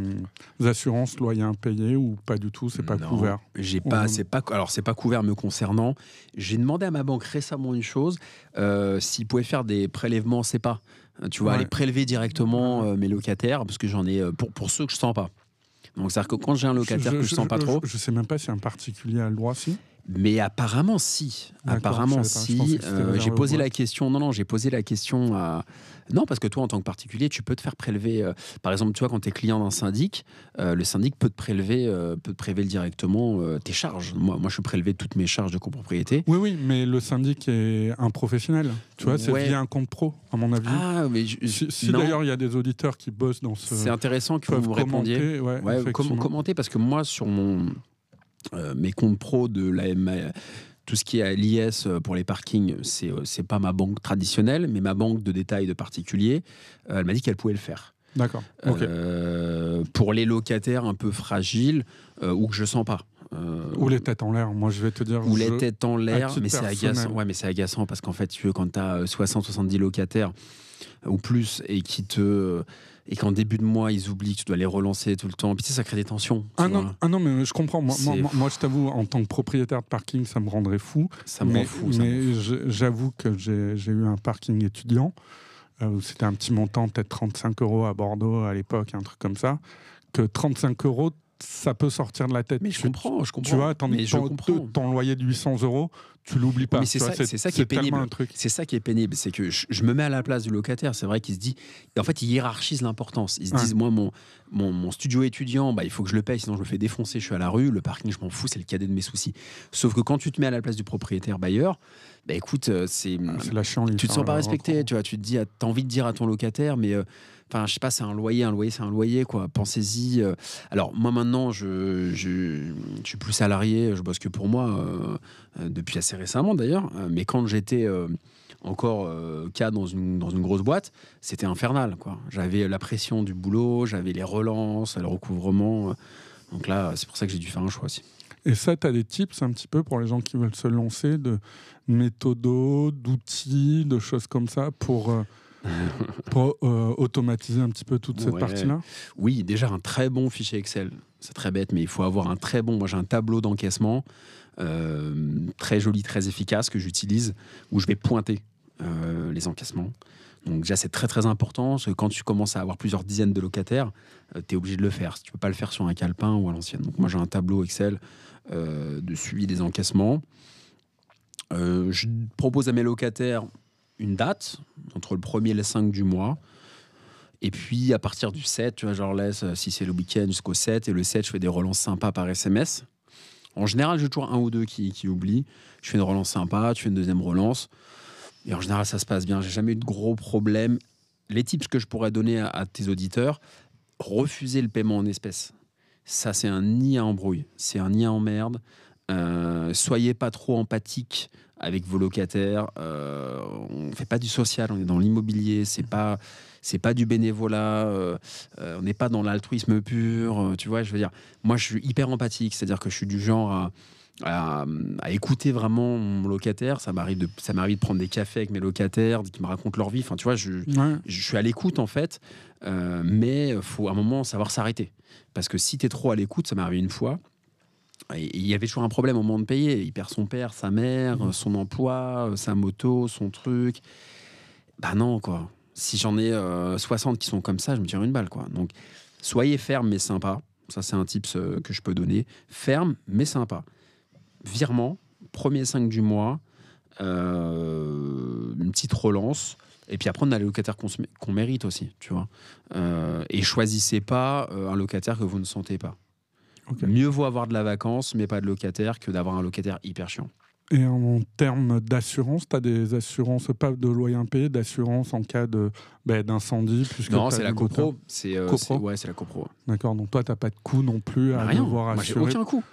assurances loyer impayé ou pas du tout? C'est pas couvert? J'ai pas, c'est pas, alors c'est pas couvert me concernant. J'ai demandé à ma banque récemment une chose euh, s'ils pouvaient faire des prélèvements, c'est pas. Tu vois, aller prélever directement mes locataires, parce que j'en ai pour, pour ceux que je sens pas. Donc, c'est-à-dire que quand j'ai un locataire que je, sens pas trop. Je sais même pas si un particulier a le droit, si. Mais apparemment, si. Apparemment, si. Euh, j'ai posé la question. Non, non, j'ai posé la question à. Non, parce que toi, en tant que particulier, tu peux te faire prélever. Euh, par exemple, tu vois, quand tu es client d'un syndic, euh, le syndic peut te prélever, peut te prélever directement tes charges. Moi, moi, je suis prélevé toutes mes charges de copropriété. Oui, oui, mais le syndic est un professionnel. Tu vois, c'est via un compte pro, à mon avis. Ah, mais si, d'ailleurs il y a des auditeurs qui bossent dans ce. C'est intéressant que vous me répondiez. Ouais, ouais, commenter parce que moi, sur mon mes comptes pro de la tout ce qui est à l'IS euh, pour les parkings, c'est n'est euh, pas ma banque traditionnelle, mais ma banque de détail de particulier, elle m'a dit qu'elle pouvait le faire. D'accord. pour les locataires un peu fragiles ou que je sens pas. ou les têtes en l'air, moi je vais te dire. Ou les têtes en l'air, mais c'est agaçant. Ouais, mais c'est agaçant parce qu'en fait, tu veux, quand tu as 60-70 locataires ou plus et qui te et qu'en début de mois, ils oublient que tu dois les relancer tout le temps. Puis tu sais, ça crée des tensions. Ah non, ah non, mais je comprends. Moi, moi, je t'avoue, en tant que propriétaire de parking, ça me rendrait fou. Ça me rend fou. Mais j'avoue que j'ai eu un parking étudiant. Euh, C'était un petit montant, peut-être 35 euros à Bordeaux à l'époque, un truc comme ça. Que 35 euros, ça peut sortir de la tête. Mais je comprends, je comprends. Tu vois, tandis que ton, loyer de 800 euros, tu l'oublies pas. c'est ça, ça, qui est pénible. C'est ça qui est pénible, c'est que je, me mets à la place du locataire. C'est vrai qu'il se dit, en fait, il hiérarchise l'importance. Ils se disent, moi, mon, mon, studio étudiant, bah, il faut que je le paye, sinon je me fais défoncer, je suis à la rue. Le parking, je m'en fous, c'est le cadet de mes soucis. Sauf que quand tu te mets à la place du propriétaire bailleur, bah écoute, euh, c'est, ah, la tu te sens pas respecté. Tu vois, tu te dis, as envie de dire à ton locataire, mais euh, Enfin, je sais pas, c'est un loyer, un loyer, c'est un loyer, quoi. Pensez-y. Euh. Alors, moi, maintenant, je, je, suis plus salarié, je bosse que pour moi, euh, depuis assez récemment d'ailleurs. Mais quand j'étais euh, encore cas dans une, dans une grosse boîte, c'était infernal, quoi. J'avais la pression du boulot, j'avais les relances, le recouvrement. Donc là, c'est pour ça que j'ai dû faire un choix aussi. Et ça, tu as des tips un petit peu pour les gens qui veulent se lancer de méthodos, d'outils, de choses comme ça pour [laughs] pour euh, automatiser un petit peu toute cette partie-là? Oui, déjà un très bon fichier Excel. C'est très bête, mais il faut avoir un très bon. Moi, j'ai un tableau d'encaissement euh, très joli, très efficace que j'utilise où je vais pointer euh, les encaissements. Donc déjà, c'est très très important parce que quand tu commences à avoir plusieurs dizaines de locataires, tu es obligé de le faire. Tu peux pas le faire sur un calepin ou à l'ancienne. Donc moi, j'ai un tableau Excel de suivi des encaissements. je propose à mes locataires une date, entre le 1er et le 5 du mois. Et puis, à partir du 7, tu vois, leur laisse, euh, si c'est le week-end, jusqu'au 7. Et le 7, je fais des relances sympas par SMS. En général, j'ai toujours un ou deux qui, qui oublient. Je fais une relance sympa, tu fais une deuxième relance. Et en général, ça se passe bien. J'ai jamais eu de gros problèmes. Les tips que je pourrais donner à, tes auditeurs, refuser le paiement en espèces. Ça, c'est un nid à embrouille. C'est un nid à emmerde. Euh, soyez pas trop empathique avec vos locataires. Euh, on fait pas du social, on est dans l'immobilier. C'est pas c'est pas du bénévolat. Euh, on n'est pas dans l'altruisme pur. tu vois, je veux dire, moi, je suis hyper empathique, c'est-à-dire que je suis du genre à, écouter vraiment mon locataire. Ça m'arrive de ça m'arrive de prendre des cafés avec mes locataires, qui me racontent leur vie. Enfin, tu vois, je, je suis à l'écoute en fait, mais faut à un moment savoir s'arrêter parce que si tu es trop à l'écoute, ça m'est arrivé une fois il y avait toujours un problème au moment de payer. Il perd son père, sa mère, mmh. son emploi, sa moto, son truc. Bah non, quoi. Si j'en ai 60 euh, qui sont comme ça, je me tire une balle, quoi. Donc, soyez ferme mais sympa. Ça, c'est un tips euh, que je peux donner. Ferme mais sympa. Virement, premier 5 du mois, euh, une petite relance. Et puis après, on a les locataires qu'on mérite aussi, tu vois. et choisissez pas un locataire que vous ne sentez pas. Mieux vaut avoir de la vacance, mais pas de locataire, que d'avoir un locataire hyper chiant. Et en termes d'assurance, tu as des assurances, pas de loyer impayé, d'assurance en cas de bah, d'incendie Non, c'est la copro. C'est euh, ouais, c'est la copro. D'accord, donc toi, tu n'as pas de coût non plus à Rien. devoir assurer. Moi, aucun coût.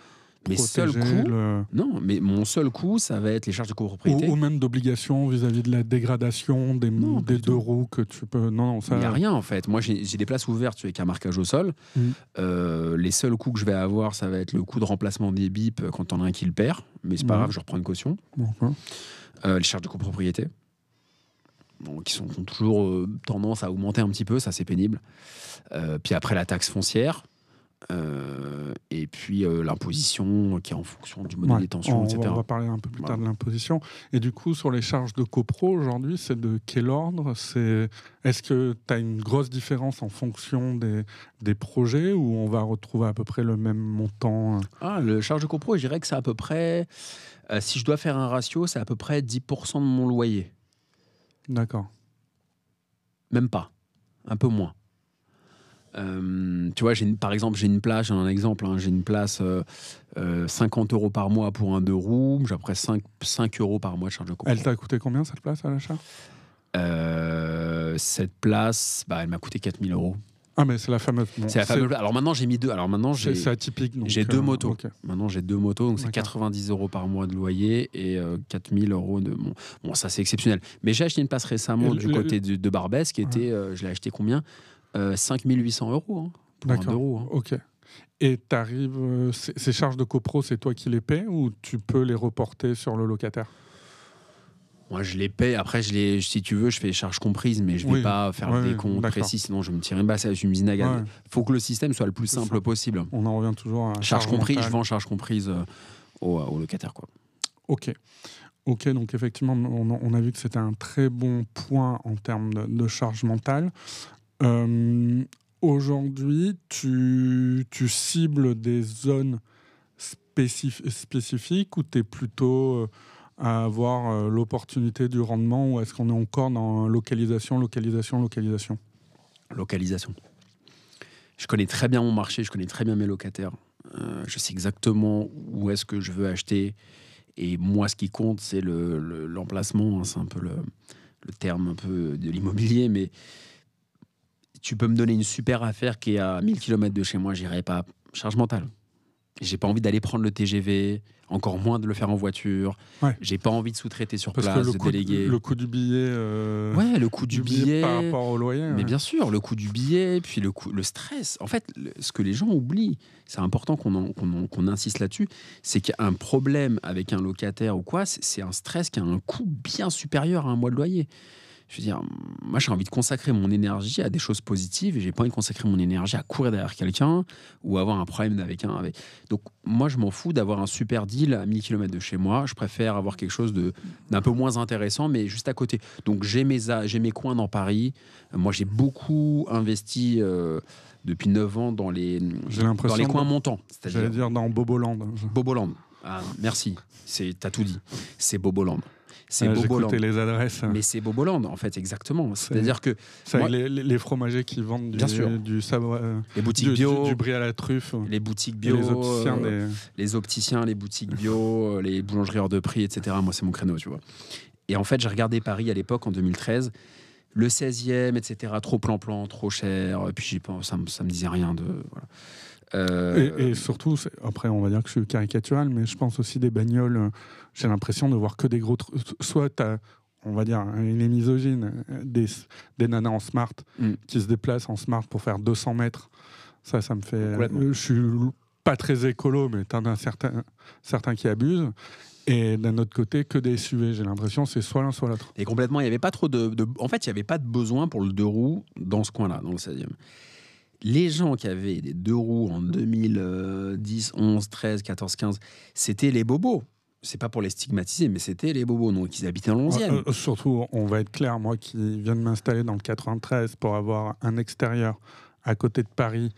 Mes seuls coûts, non, mais mon seul coût, ça va être les charges de copropriété. Ou, même d'obligation vis-à-vis de la dégradation des, des deux roues que tu peux. Non, non ça. Il n'y a rien en fait. Moi, j'ai des places ouvertes avec un marquage au sol. Mm. Euh, les seuls coûts que je vais avoir, ça va être le coût de remplacement des bips quand on a un qui le perd. Mais c'est pas mm. grave, je reprends une caution. Euh, les charges de copropriété. donc qui sont, ont toujours euh, tendance à augmenter un petit peu, ça c'est pénible. Puis après la taxe foncière, euh, et puis euh, l'imposition qui est en fonction du mode Ouais, de détention, on, etc. on va parler un peu plus tard de l'imposition. Et du coup, sur les charges de copro aujourd'hui, c'est de quel ordre? C'est Est-ce que tu as une grosse différence en fonction des, des projets ou on va retrouver à peu près le même montant euh Ah, le charge de copro, je dirais que c'est à peu près, euh, si je dois faire un ratio, c'est à peu près 10% de mon loyer. D'accord. Même pas, un peu moins. Euh, tu vois, j'ai une- par exemple, j'ai une place, j'ai un exemple, hein, j'ai une place euh, euh, 50 euros par mois pour un deux roues, j'ai après 5, 5 euros par mois de charge de copro. Elle t'a coûté combien cette place à l'achat? Euh, cette place, bah, elle m'a coûté 4000 euros. Ah, mais c'est la fameuse. bon, C'est la fameuse. Alors maintenant, j'ai mis deux. Alors maintenant, c'est- j'ai c'est atypique. j'ai deux euh, motos. Maintenant, j'ai deux motos, donc c'est D'accord. 90 euros par mois de loyer et euh, 4000 euros de. Bon, bon ça c'est exceptionnel. Mais j'ai acheté une place récemment Et du le- côté de, de Barbès qui Ouais. était. euh, je l'ai acheté combien? Euh, 5800 euros hein, D'accord. roues. hein. Ok. Et t'arrives, euh, ces charges de copro, c'est toi qui les paies ou tu peux les reporter sur le locataire? Moi, je les paye. Après, je les, si tu veux, je fais les charges comprises, mais je vais Oui. pas faire ouais, décompte d'accord. précis, sinon je me tire une basse. Je me. Ouais. faut que le système soit le plus simple possible. On en revient toujours à Charge comprise, je vends charge comprise euh, au, au locataire. Quoi. Ok. Ok, donc effectivement, on, on a vu que c'était un très bon point en termes de, de charge mentale. Euh, Aujourd'hui, tu, cibles des zones spécif- spécifiques ou tu es plutôt euh, à avoir euh, l'opportunité du rendement ou est-ce qu'on est encore dans localisation, localisation, localisation? Localisation. Je connais très bien mon marché, je connais très bien mes locataires. Je sais exactement où est-ce que je veux acheter. Et moi, ce qui compte, c'est le- le- l'emplacement. hein, c'est un peu le, le terme un peu de l'immobilier, mais tu peux me donner une super affaire qui est à 1000 km de chez moi, j'irai pas. Charge mentale. J'ai pas envie d'aller prendre le TGV, encore moins de le faire en voiture. Ouais. J'ai pas envie de sous-traiter sur Parce place, que le de coût, déléguer. le coût du billet, euh, Ouais, le coût du, billet. par rapport au loyer. Mais ouais. bien sûr, le coût du billet, puis le, coût, le stress. En fait, le- ce que les gens oublient, c'est important qu'on en- qu'on en- qu'on insiste là-dessus, c'est qu'un problème avec un locataire ou quoi, c'est c'est un stress qui a un coût bien supérieur à un mois de loyer. Je veux dire, moi j'ai envie de consacrer mon énergie à des choses positives et j'ai pas envie de consacrer mon énergie à courir derrière quelqu'un ou avoir un problème avec un. Avec... Donc moi je m'en fous d'avoir un super deal à 1000 km de chez moi. Je préfère avoir quelque chose de- d'un peu moins intéressant mais juste à côté. Donc j'ai mes, j'ai mes coins dans Paris. Moi j'ai beaucoup investi euh, depuis 9 ans dans les, dans les coins de- montants. J'allais dire dans Boboland. Boboland. Ah, merci, c'est t'as tout dit. C'est Boboland. C'est Ah, Boboland. J'écoutais les adresses. Mais c'est Boboland, en fait, exactement. C'est-à-dire que C'est moi- les, les- fromagers qui vendent du, Bien sûr. du savoir, euh, les boutiques du, bio, du, du brie à la truffe. les boutiques bio, les opticiens euh, les opticiens, les boutiques bio, euh, les boulangeries hors de prix, etc. Moi, c'est mon créneau, tu vois. Et en fait, j'ai regardé Paris à l'époque, en 2013, le 16e, etc. Trop plan-plan, trop cher. Et puis, ça, me- ça me disait rien de. Voilà. Euh, Et, et surtout, après, on va dire que je suis caricatural, mais je pense aussi des bagnoles. euh, J'ai l'impression de voir que des gros. Soit tu on va dire, hein, il est misogyne, euh, des, des nanas en smart Mm. qui se déplacent en smart pour faire 200 mètres. Ça, ça me fait. Je suis pas très écolo, mais t'en as certains, certains qui abusent. Et d'un autre côté, que des SUV. J'ai l'impression c'est soit l'un, soit l'autre. Et complètement, il n'y avait pas trop de, de- En fait, il n'y avait pas de besoin pour le deux roues dans ce coin-là, dans le 16e. Les gens qui avaient des deux roues en 2010, 11, 13, 14, 15, c'était les bobos. C'est pas pour les stigmatiser, mais c'était les bobos. Donc, ils habitaient dans le 11e. Euh, euh, surtout, on va être clair, moi qui viens de m'installer dans le 93 pour avoir un extérieur à côté de Paris,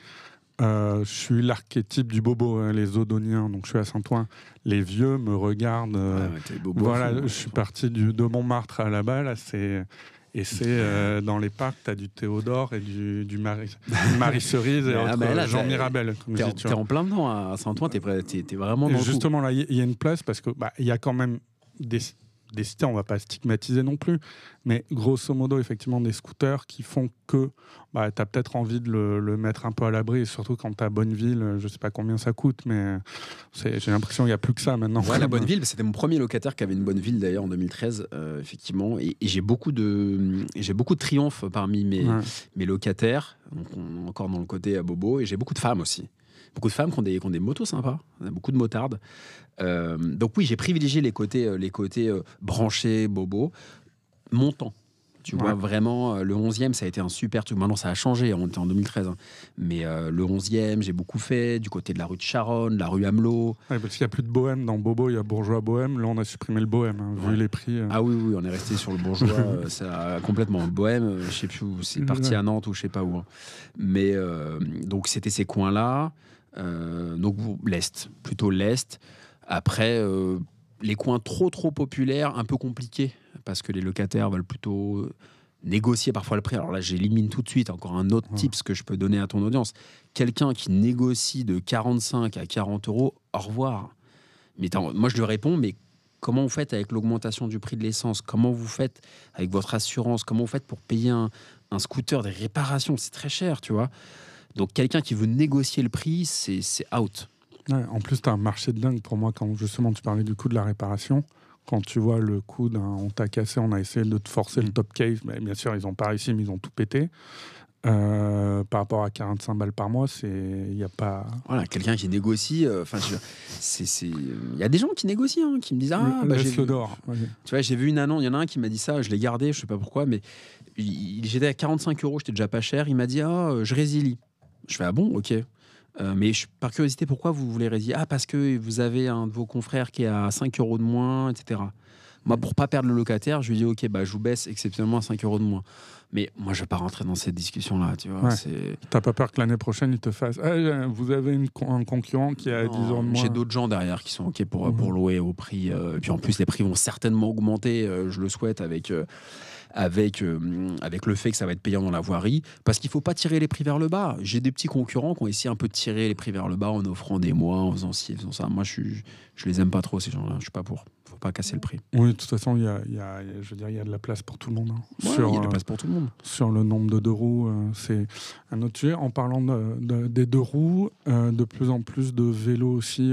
euh, je suis l'archétype du bobo, hein, les Odoniens, donc je suis à Saint-Ouen. Les vieux me regardent. euh, ouais, voilà, je suis parti du, de Montmartre à là-bas, là, c'est. Et c'est euh, dans les parcs, tu as du Théodore et du, du Marie, Cerise et Ah, bah là, Jean Mirabel. En, tu vois. en plein dedans à Saint-Ouen, t'es- t'es vraiment dans le coup. justement, là, il y, y a une place parce que bah, il y a quand même des, des cités, on va pas stigmatiser non plus, mais grosso modo, effectivement, des scooters qui font que bah, tu as peut-être envie de le, le mettre un peu à l'abri, et surtout quand tu as Bonneville, je sais pas combien ça coûte, mais c'est- j'ai l'impression qu'il n'y a plus que ça maintenant. Ouais, la [laughs] bonne ville, c'était mon premier locataire qui avait une bonne ville d'ailleurs en 2013, euh, effectivement. Et, et j'ai beaucoup de, j'ai beaucoup de triomphes parmi mes, Ouais. mes locataires. Donc on est encore dans le côté à bobo. Et j'ai beaucoup de femmes aussi. Beaucoup de femmes qui ont des, qui ont des motos sympas. Beaucoup de motardes. Euh, donc oui, j'ai privilégié les côtés, euh, les côtés euh, branchés, bobo, montant. Tu vois, vraiment, le 11e, ça a été un super truc. Maintenant, ça a changé, on était en 2013. hein. Mais euh, le 11e, j'ai beaucoup fait, du côté de la rue de Charonne, la rue Hamelot. Ouais, parce qu'il n'y a plus de bohème. Dans Bobo, il y a bourgeois bohème. Là, on a supprimé le bohème, hein, vu les prix. euh. Ah oui, oui, on est resté sur le bourgeois, [laughs] euh, ça a complètement bohème, je sais plus où, c'est parti à Nantes ou je sais pas où. hein. Mais donc c'était ces coins-là, donc l'Est, plutôt l'Est. Après, euh, les coins trop trop populaires, un peu compliqués, parce que les locataires veulent plutôt négocier parfois le prix. Alors là, j'élimine tout de suite encore un autre Ouais. tips que je peux donner à ton audience. Quelqu'un qui négocie de 45 à 40 euros, au revoir. Mais moi, je lui réponds, mais comment vous faites avec l'augmentation du prix de l'essence? Comment vous faites avec votre assurance? Comment vous faites pour payer un, un scooter, des réparations? C'est très cher, tu vois. Donc, quelqu'un qui veut négocier le prix, c'est c'est out. Ouais, en plus, tu as un marché de dingue pour moi quand justement tu parlais du coût de la réparation. Quand tu vois le coût d'un on t'a cassé, on a essayé de te forcer le top case, mais bien sûr, ils n'ont pas réussi, mais ils ont tout pété. Euh, par rapport à 45 balles par mois, c'est il y a pas. Voilà, quelqu'un qui négocie. euh, Enfin, c'est- il y a des gens qui négocient, hein, qui me disent ah, bah, j'ai vu-. Vas-y. Tu vois, j'ai vu une annonce, il y en a un qui m'a dit ça, je l'ai gardé, je sais pas pourquoi, mais j'étais à 45 euros, j'étais déjà pas cher. Il m'a dit, ah, euh, je résilie. Je fais, ah bon, ok. Euh, mais je- par curiosité, pourquoi vous voulez résilier Ah, parce que vous avez un de vos confrères qui est à 5 euros de moins, etc. Moi, pour pas perdre le locataire, je lui dis, ok, bah, je vous baisse exceptionnellement à 5 euros de moins. Mais moi, je vais pas rentrer dans cette discussion-là, tu vois. Ouais. T'as pas peur que l'année prochaine, ils te fassent. Ah, vous avez une con- un concurrent qui a 10 ans de Non, moins. J'ai d'autres gens derrière qui sont OK pour, pour louer au prix. euh, et puis en plus, les prix vont certainement augmenter, euh, je le souhaite, avec, euh, avec, euh, avec le fait que ça va être payant dans la voirie. Parce qu'il ne faut pas tirer les prix vers le bas. J'ai des petits concurrents qui ont essayé un peu de tirer les prix vers le bas en offrant des mois, en faisant ci, en faisant ça. Moi, je, suis, je les aime pas trop, ces gens-là. Je suis pas pour. Il faut pas casser le prix. Oui, de toute façon, il y a, y je veux dire, il y a de la place pour tout le monde. hein. Ouais, Sur, il y a de la euh, place pour tout le monde. sur le nombre de deux roues, euh, c'est un autre sujet. En parlant de- de- des deux roues, euh, de plus en plus de vélos aussi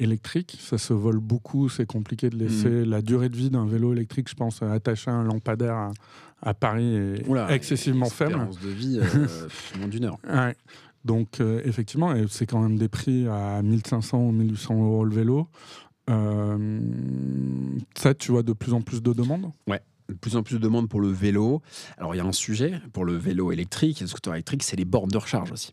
électriques. Ça se vole beaucoup, c'est compliqué de laisser la durée de vie d'un vélo électrique, je pense, attaché à un lampadaire à, à Paris est Oula, excessivement faible. De vie, euh, [laughs] moins d'une heure. Ouais. Donc, euh, effectivement, c'est quand même des prix à 1500 ou 1800 euros le vélo. Euh, ça, tu vois de plus en plus de demandes? De plus en plus de demandes pour le vélo. Alors, il y a un sujet pour le vélo électrique le scooter électrique, c'est les bornes de recharge aussi.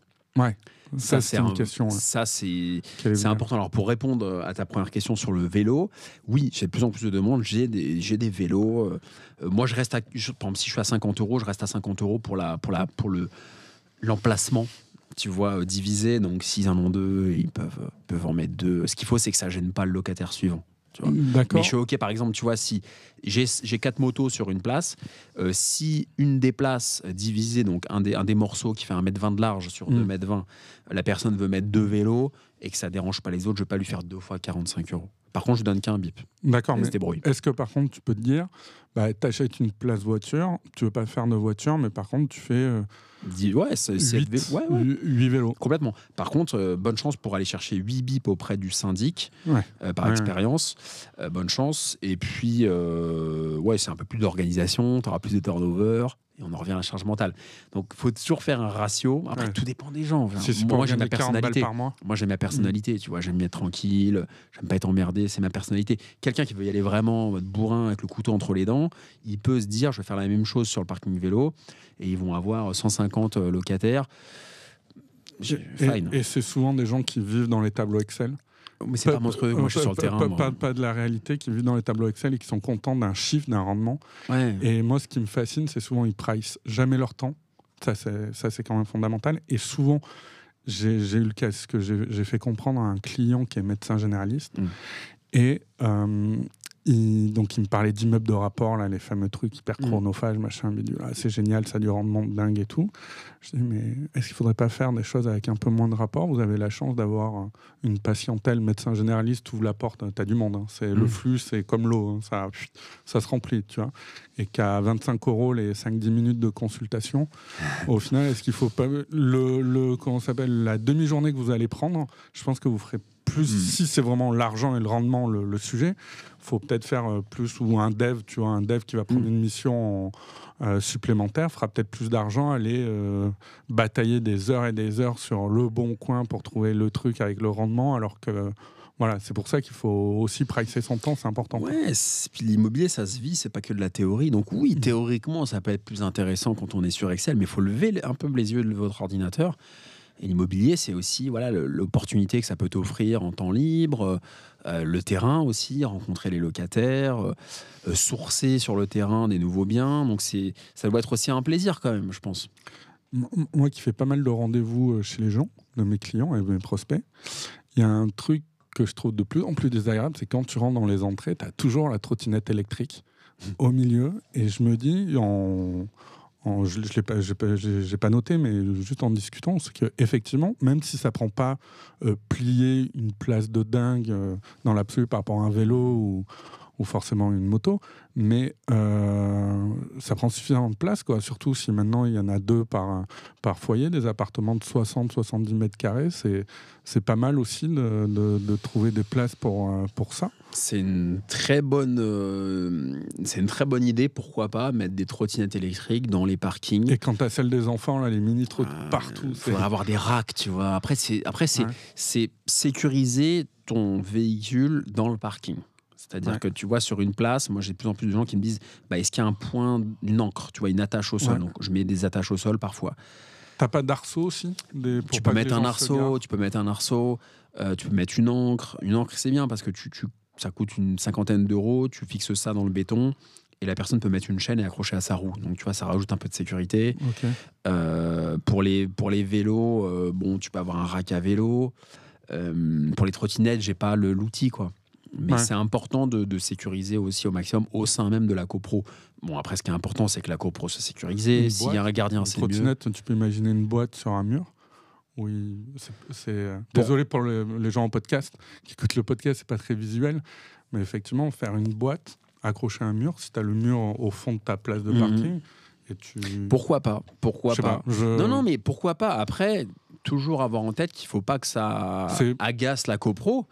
Ça, c'est une un- question. ouais, Ça, c'est important. Alors, pour répondre à ta première question sur le vélo, oui, j'ai de plus en plus de demandes. J'ai des, j'ai des vélos. euh, euh, moi, je reste à. je- par exemple, si je suis à 50 euros, je reste à 50 euros pour, la, pour, la, pour le l'emplacement. Tu vois, euh, divisé. Donc, s'ils en ont deux, ils peuvent, euh, peuvent en mettre deux. Ce qu'il faut, c'est que ça gêne pas le locataire suivant. Tu vois. Mais suis OK, par exemple, tu vois, si j'ai quatre motos sur une place, euh, si une des places divisée, donc un des, un des morceaux qui fait 1m20 de large sur Mm. 2m20, la personne veut mettre deux vélos et que ça dérange pas les autres, je vais pas lui faire deux fois 45 euros. Par contre, je donne qu'un bip. D'accord, mais est-ce que par contre, tu peux te dire, bah, tu achètes une place voiture, tu veux pas faire de voiture, mais par contre, tu fais euh, Dis, ouais, c'est c'est- 8, ouais, ouais. vélos Complètement. Par contre, euh, bonne chance pour aller chercher 8 bips auprès du syndic, Ouais. euh, par expérience. Euh, bonne chance. Et puis, euh, ouais, c'est un peu plus d'organisation, tu auras plus de turnover, et on en revient à la charge mentale. Donc, il faut toujours faire un ratio. Après, Ouais. tout dépend des gens. Enfin, Si moi, j'ai ma gagner 40 balles personnalité. par mois. Moi, j'aime ma personnalité, tu vois. J'aime être tranquille, j'aime pas être emmerdé, c'est ma personnalité. Quelqu'un qui veut y aller vraiment en mode bourrin avec le couteau entre les dents, il peut se dire je vais faire la même chose sur le parking vélo et ils vont avoir 150 locataires. J'ai- Et, Fine. et c'est souvent des gens qui vivent dans les tableaux Excel? Mais c'est pas mon truc, moi je suis sur le terrain. Pas, pas- pas de la réalité, qui vivent dans les tableaux Excel et qui sont contents d'un chiffre, d'un rendement. Ouais. Et moi, ce qui me fascine, c'est souvent ils price jamais leur temps. Ça, c'est quand même fondamental. Et souvent, j'ai eu le cas, ce que j'ai j'ai fait comprendre à un client qui est médecin généraliste. Mm. Et euh, il, donc, il me parlait d'immeubles de rapport, là, les fameux trucs hyper Mm. chronophages, machin, bidule. Ah, c'est génial, ça a du rendement de dingue et tout. Je dis, mais est-ce qu'il faudrait pas faire des choses avec un peu moins de rapport? Vous avez la chance d'avoir une patientèle médecin généraliste, ouvre la porte, tu as du monde. hein. C'est Le Mm. flux, c'est comme l'eau, hein. ça, ça se remplit, tu vois. Et qu'à 25 euros les 5-10 minutes de consultation, au final, est-ce qu'il faut pas. Le, le, comment s'appelle La demi-journée que vous allez prendre, je pense que vous ferez plus, Mm. si c'est vraiment l'argent et le rendement le, le sujet, faut peut-être faire euh, plus, ou un dev, tu vois, un dev qui va prendre Mm. une mission en- euh, supplémentaire fera peut-être plus d'argent, aller euh, batailler des heures et des heures sur le bon coin pour trouver le truc avec le rendement, alors que voilà, c'est pour ça qu'il faut aussi pricer son temps, c'est important. Ouais, puis l'immobilier, ça se vit, c'est pas que de la théorie. Donc oui, Mmh. théoriquement, ça peut être plus intéressant quand on est sur Excel, mais il faut lever un peu les yeux de votre ordinateur. Et l'immobilier, c'est aussi voilà l'opportunité que ça peut t'offrir en temps libre, euh, le terrain aussi, rencontrer les locataires, euh, euh, sourcer sur le terrain des nouveaux biens. Donc c'est ça doit être aussi un plaisir quand même, je pense. Moi qui fais pas mal de rendez-vous euh, chez les gens, de mes clients et de mes prospects, il y a un truc que je trouve de plus en plus désagréable, c'est quand tu rentres dans les entrées, tu as toujours la trottinette électrique au milieu. Et je me dis, en, en- je ne l'ai pas, pas, noté, mais juste en discutant, c'est qu'effectivement, même si ça prend pas euh, plier une place de dingue euh, dans l'absolu par rapport à un vélo ou, ou forcément une moto, mais euh, ça prend suffisamment de place, quoi. surtout si maintenant il y en a deux par, par foyer, des appartements de 60-70 mètres carrés, c'est, c'est pas mal aussi de, de- de trouver des places pour, euh, pour ça. C'est une très bonne, euh, c'est une très bonne idée. Pourquoi pas mettre des trottinettes électriques dans les parkings. Et quand tu as celle des enfants, là, les mini trous Euh, partout, Il faudrait avoir des racks, tu vois. Après, c'est après c'est Ouais. c'est sécuriser ton véhicule dans le parking. C'est-à-dire Ouais. que tu vois sur une place, moi j'ai de plus en plus de gens qui me disent, bah, est-ce qu'il y a un point, une encre, tu vois, une attache au sol? Ouais. Donc je mets des attaches au sol parfois. T'as pas d'arceau aussi? Des- pour tu peux mettre un arceau, tu peux mettre un arceau, tu peux mettre une encre. Une encre c'est bien parce que tu, tu- ça coûte une cinquantaine d'euros, tu fixes ça dans le béton. Et la personne peut mettre une chaîne et accrocher à sa roue. Donc, tu vois, ça rajoute un peu de sécurité. Euh, pour, les, pour les vélos, euh, bon, tu peux avoir un rack à vélo. Euh, pour les trottinettes, j'ai pas l'outil, quoi. Mais Ouais. c'est important de, de sécuriser aussi au maximum au sein même de la copro. Bon, après, ce qui est important, c'est que la copro soit sécurisée. S'il y a un gardien, c'est mieux. tu peux imaginer une boîte sur un mur. Oui, c'est. euh, Bon. Désolé pour le- les gens en podcast qui écoutent le podcast, c'est pas très visuel, mais effectivement, faire une boîte accrochée à un mur, si tu as le mur au fond de ta place de Mhm. parking, et tu. Pourquoi pas? Pourquoi pas, je- Non, non, mais pourquoi pas? Après, toujours avoir en tête qu'il faut pas que ça agace la copro.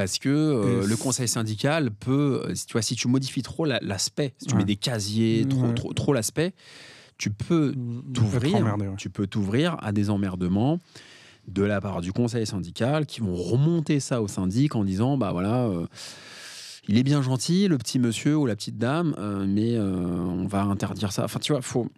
Parce que euh, le conseil syndical peut, euh, si tu vois, si tu modifies trop la- l'aspect, si tu Ouais. mets des casiers, trop, Ouais. trop, trop l'aspect, tu peux être t'ouvrir, emmerdé, ouais. tu peux t'ouvrir à des emmerdements de la part du conseil syndical qui vont remonter ça au syndic en disant bah voilà euh, il est bien gentil le petit monsieur ou la petite dame euh, mais on va interdire ça enfin tu vois faut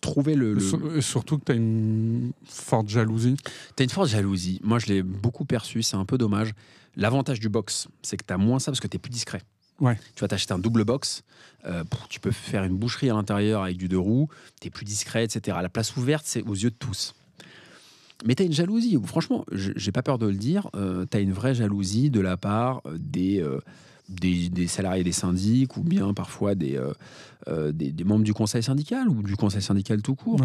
trouver le, surtout que tu as une forte jalousie. t'as une forte jalousie. Moi je l'ai beaucoup perçu c'est un peu dommage. L'avantage du box c'est que t'as moins ça parce que t'es plus discret. Ouais. tu vas t'acheter un double box euh, tu peux faire une boucherie à l'intérieur avec du deux roues t'es plus discret etc la place ouverte c'est aux yeux de tous. Mais tu as une jalousie, franchement, je- j'ai pas peur de le dire, tu as une vraie jalousie de la part euh, des, euh, des, des salariés des syndics ou bien parfois des, euh, euh, des, des membres du conseil syndical ou du conseil syndical tout court.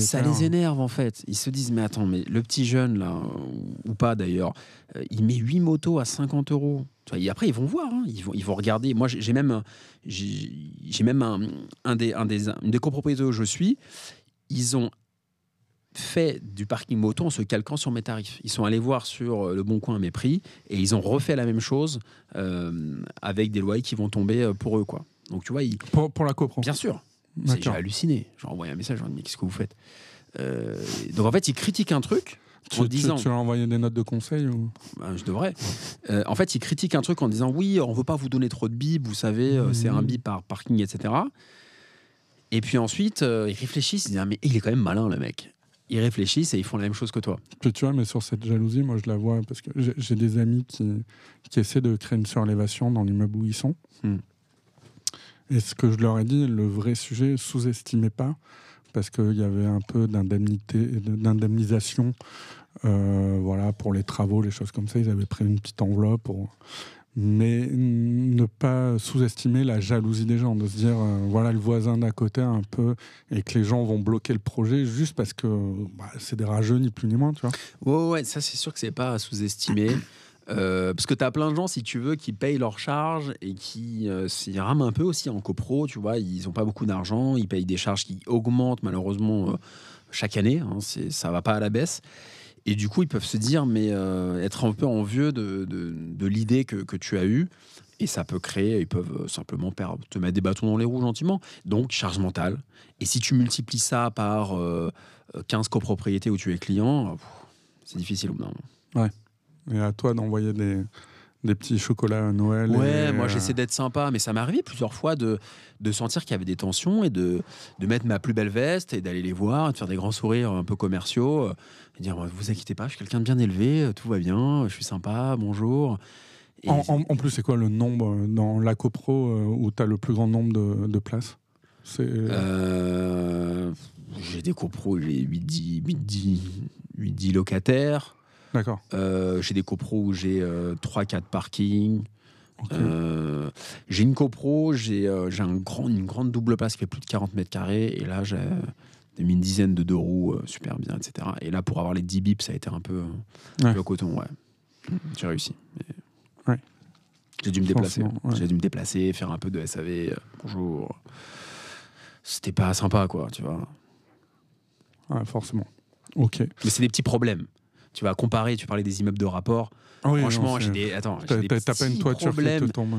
Ça les énerve en fait. Ils se disent, mais attends, mais le petit jeune là, ou- ou pas d'ailleurs, euh, il met 8 motos à 50 euros. Et après, ils vont voir, hein. ils, vont, ils vont regarder. Moi, j'ai même, un- j'ai j'ai même un, un des, un des, une des copropriétés où je suis. Ils ont fait du parking moto en se calquant sur mes tarifs. Ils sont allés voir sur euh, le Bon Coin mes prix et ils ont refait la même chose euh, avec des loyers qui vont tomber euh, pour eux. quoi. Donc tu vois, ils- Pour, pour la copro. bien sûr, J'ai halluciné. J'ai envoyé un message, j'ai dit, qu'est-ce que vous faites? Euh, Donc en fait, ils critiquent un truc Tu, en tu- disant, tu as envoyé des notes de conseil ou... Ben, je devrais. Euh, en fait, ils critiquent un truc en disant, oui, on veut pas vous donner trop de bip, vous savez, c'est un Mhm. bip par parking, etc. Et puis ensuite, euh, ils réfléchissent, ils disent, ah, mais il est quand même malin, le mec. Ils réfléchissent et ils font la même chose que toi. Tu vois, mais sur cette jalousie, moi je la vois parce que j'ai- des amis qui, qui essaient de créer une surélévation dans l'immeuble où ils sont. Hmm. Et ce que je leur ai dit, le vrai sujet, sous-estimez pas, parce qu'il y avait un peu d'indemnisation euh, voilà, pour les travaux, les choses comme ça. Ils avaient pris une petite enveloppe. pour- Mais ne pas sous-estimer la jalousie des gens, de se dire, euh, voilà, le voisin d'à côté un peu, et que les gens vont bloquer le projet juste parce que bah, c'est des rageux, ni plus ni moins, tu vois. Ouais, ouais, ça c'est sûr que c'est pas à sous-estimer. [clears throat] Euh, parce que tu as plein de gens, si tu veux, qui payent leurs charges et qui euh, s'y rament un peu aussi en copro. Tu vois, ils n'ont pas beaucoup d'argent, ils payent des charges qui augmentent malheureusement chaque année. Hein, ça va pas à la baisse. Et du coup, ils peuvent se dire, mais euh, être un peu envieux de, de, l'idée que, que tu as eue. Et ça peut créer, ils peuvent euh, simplement te mettre des bâtons dans les roues gentiment. Donc, charge mentale. Et si tu multiplies ça par euh, 15 copropriétés où tu es client, euh, c'est difficile au moment. Et à toi d'envoyer des, des petits chocolats à Noël. Ouais, et, moi euh, j'essaie d'être sympa, mais ça m'est arrivé plusieurs fois de, de sentir qu'il y avait des tensions et de, de mettre ma plus belle veste et d'aller les voir, et de faire des grands sourires un peu commerciaux, euh, et dire vous inquiétez pas, je suis quelqu'un de bien élevé, euh, tout va bien, je suis sympa, bonjour. Et- En, en- en plus, c'est quoi le nombre dans la copro où tu as le plus grand nombre de, de places? C'est Euh, j'ai des copros, j'ai 8-10 8-10 8-10 locataires. D'accord. Euh, j'ai des copros où j'ai 3-4 parkings. ok. Euh, j'ai une copro, j'ai euh, j'ai un grand, une grande double place qui fait plus de 40 mètres carrés. Et là, j'ai euh, mis une dizaine de deux roues, euh, super bien, etc. Et là, pour avoir les 10 bips, ça a été un peu euh, Ouais. le coton, ouais. J'ai réussi. Mais- Ouais. J'ai dû me déplacer. Ouais. J'ai dû me déplacer, faire un peu de SAV. euh, bonjour. C'était pas sympa, quoi, tu vois. Ouais, forcément. Ok. Mais c'est des petits problèmes. Tu vas comparer, tu parlais des immeubles de rapport. Ah oui, Franchement, j'ai des. Attends, j'ai T'as des t'as pas une toiture qui te tombe.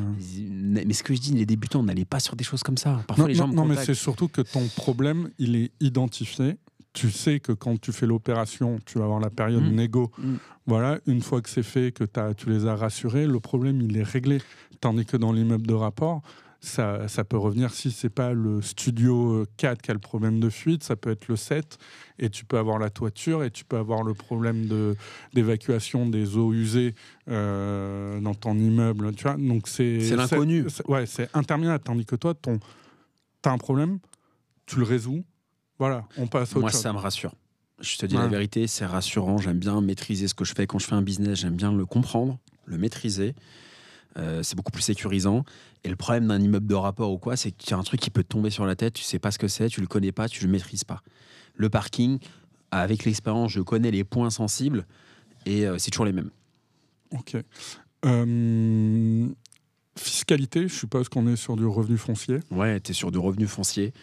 Mais ce que je dis, les débutants, n'allez pas sur des choses comme ça. Parfois, Non, les gens non, mais c'est surtout que ton problème, il est identifié. Tu sais que quand tu fais l'opération, tu vas avoir la période Mm. négo. Mm. Voilà, une fois que c'est fait, que tu les as rassurés, le problème, il est réglé. Tandis que dans l'immeuble de rapport, ça, ça peut revenir si c'est pas le studio euh, 4 qui a le problème de fuite, ça peut être le 7, et tu peux avoir la toiture, et tu peux avoir le problème de- d'évacuation des eaux usées euh, dans ton immeuble. Tu vois Donc c'est C'est l'inconnu. c'est- Ouais, c'est interminable. Tandis que toi, ton, t'as un problème, tu le résous. Voilà, on passe autre Moi, chose. ça me rassure. Je te dis Ouais. la vérité, c'est rassurant. J'aime bien maîtriser ce que je fais quand je fais un business. J'aime bien le comprendre, le maîtriser. Euh, c'est beaucoup plus sécurisant. Et le problème d'un immeuble de rapport ou quoi, c'est qu'il y a un truc qui peut te tomber sur la tête. Tu sais pas ce que c'est, tu le connais pas, tu le maîtrises pas. Le parking, avec l'expérience, je connais les points sensibles et euh, c'est toujours les mêmes. Ok. Euh, fiscalité, je suppose qu'on est sur du revenu foncier. Ouais, tu es sur du revenu foncier.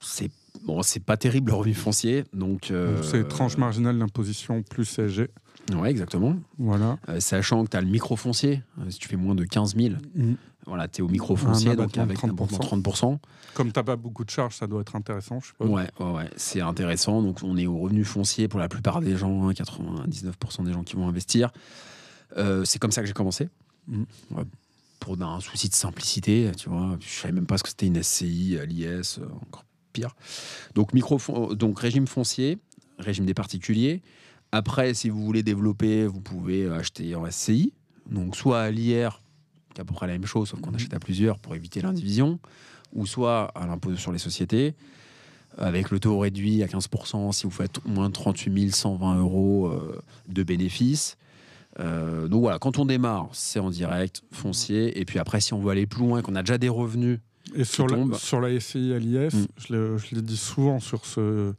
C'est bon, c'est pas terrible le revenu foncier, donc. C'est tranche marginale d'imposition plus CSG. Ouais, exactement. Voilà. Euh, sachant que tu as le micro-foncier, euh, si tu fais moins de 15 000, Mm. voilà, tu es au micro-foncier, Un donc avec un abattement de 30%. Comme t'as pas beaucoup de charges, ça doit être intéressant, je suppose. Ouais, ouais, ouais, c'est intéressant. Donc on est au revenu foncier pour la plupart des gens, hein, 99% des gens qui vont investir. Euh, c'est comme ça que j'ai commencé. Mm. Ouais, pour un souci de simplicité, tu vois. Je savais même pas ce que c'était une SCI, l'IS, euh, encore pire. Donc, micro donc régime foncier, régime des particuliers. Après, si vous voulez développer, vous pouvez acheter en SCI. Donc, soit à l'IR, qui est à peu près la même chose, sauf qu'on achète à plusieurs pour éviter l'indivision, ou soit à l'impôt sur les sociétés, avec le taux réduit à 15% si vous faites moins de 38 120 euros euh, de bénéfices. Euh, donc voilà, quand on démarre, c'est en direct, foncier. Et puis après, si on veut aller plus loin qu'on a déjà des revenus, Et sur la, tombe. sur la SCI à l'IS, Mm. je l'ai dit souvent sur ce,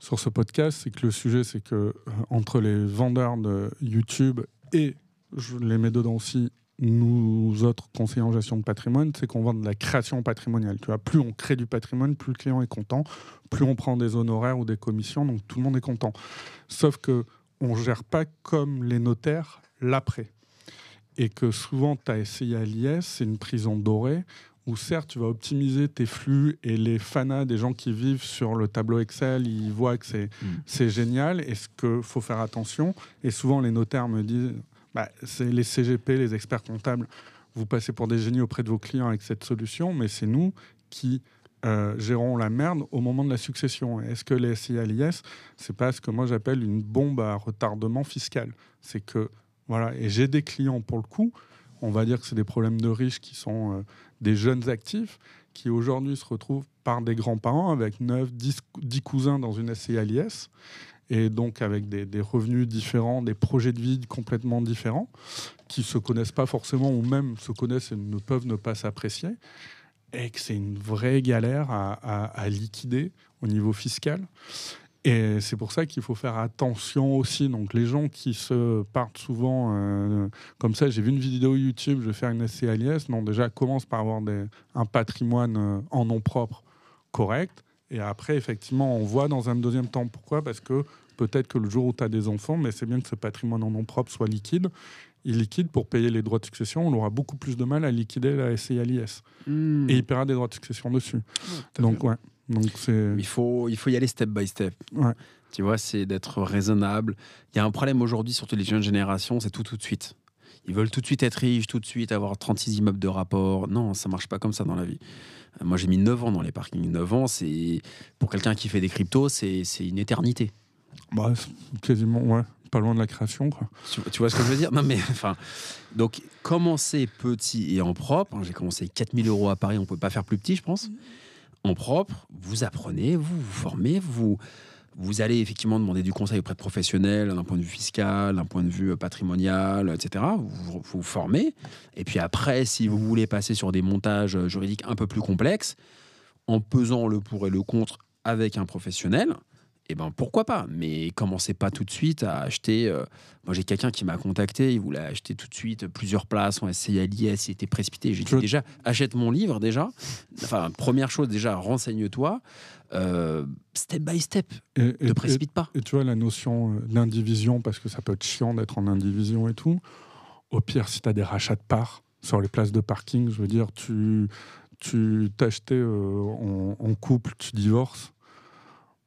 sur ce podcast, c'est que le sujet, c'est que euh, entre les vendeurs de YouTube et, je les mets dedans aussi, nous autres conseillers en gestion de patrimoine, c'est qu'on vend de la création patrimoniale. Tu vois, plus on crée du patrimoine, plus le client est content, plus on prend des honoraires ou des commissions, donc tout le monde est content. Sauf que on gère pas comme les notaires l'après. Et que souvent, ta SCI à l'IS, c'est une prison dorée où certes tu vas optimiser tes flux et les fanas des gens qui vivent sur le tableau Excel, ils voient que c'est Mm. génial et ce qu'il faut faire attention. Et souvent les notaires me disent, bah, c'est les CGP, les experts comptables, vous passez pour des génies auprès de vos clients avec cette solution, mais c'est nous qui euh, gérons la merde au moment de la succession. Est-ce que les SI à l'IS, c'est pas ce que moi j'appelle une bombe à retardement fiscal? C'est que, voilà, et j'ai des clients pour le coup, on va dire que c'est des problèmes de riches qui sont euh, des jeunes actifs qui aujourd'hui se retrouvent par des grands-parents avec 9, 10, 10 cousins dans une SCI à l'IS et donc avec des, revenus différents, des projets de vie complètement différents, qui se connaissent pas forcément ou même se connaissent et ne peuvent ne pas s'apprécier, et que c'est une vraie galère à liquider au niveau fiscal. Et c'est pour ça qu'il faut faire attention aussi. Donc les gens qui se partent souvent euh, comme ça, j'ai vu une vidéo YouTube, je vais faire une SCI à l'IS. Non, déjà commence par avoir des- un patrimoine euh, en nom propre correct. Et après, effectivement, on voit dans un deuxième temps pourquoi. Parce que peut-être que le jour où tu as des enfants, mais c'est bien que ce patrimoine en nom propre soit liquide. Il liquide pour payer les droits de succession. On aura beaucoup plus de mal à liquider la SCI à l'IS. Hmm. Et il paiera des droits de succession dessus. Donc, ouais. Donc, il faut, il faut y aller step by step. Ouais. Tu vois, c'est d'être raisonnable. Il y a un problème aujourd'hui, surtout les jeunes générations, c'est tout tout de suite. ils veulent tout de suite être riches, tout de suite avoir 36 immeubles de rapport. Non, ça marche pas comme ça dans la vie. Euh, Moi, j'ai mis 9 ans dans les parkings. 9 ans, c'est pour quelqu'un qui fait des cryptos, c'est une éternité. Bah, quasiment, ouais, pas loin de la création. Quoi. Tu, tu vois ce que je veux dire? Non, mais enfin. Donc, commencer petit et en propre. hein, j'ai commencé 4000 euros à Paris, on ne peut pas faire plus petit, je pense. En propre, vous apprenez, vous vous formez, vous. Vous allez effectivement demander du conseil auprès de professionnels d'un point de vue fiscal, d'un point de vue euh, patrimonial, etc. Vous vous vous formez. Et puis après, si vous voulez passer sur des montages euh, juridiques un peu plus complexes, en pesant le pour et le contre avec un professionnel, eh ben pourquoi pas? Mais commencez pas tout de suite à acheter. euh, moi, j'ai quelqu'un qui m'a contacté, il voulait acheter tout de suite plusieurs places en SCI à l'IS, il était précipité. J'ai dit déjà, achète mon livre déjà. Enfin, première chose déjà, renseigne-toi. Euh, step by step, Et, ne et- précipite pas. Et tu vois, la notion euh, d'indivision, parce que ça peut être chiant d'être en indivision et tout, au pire, si tu as des rachats de parts sur les places de parking, je veux dire, tu tu t'achetais euh, en, en couple, tu divorces.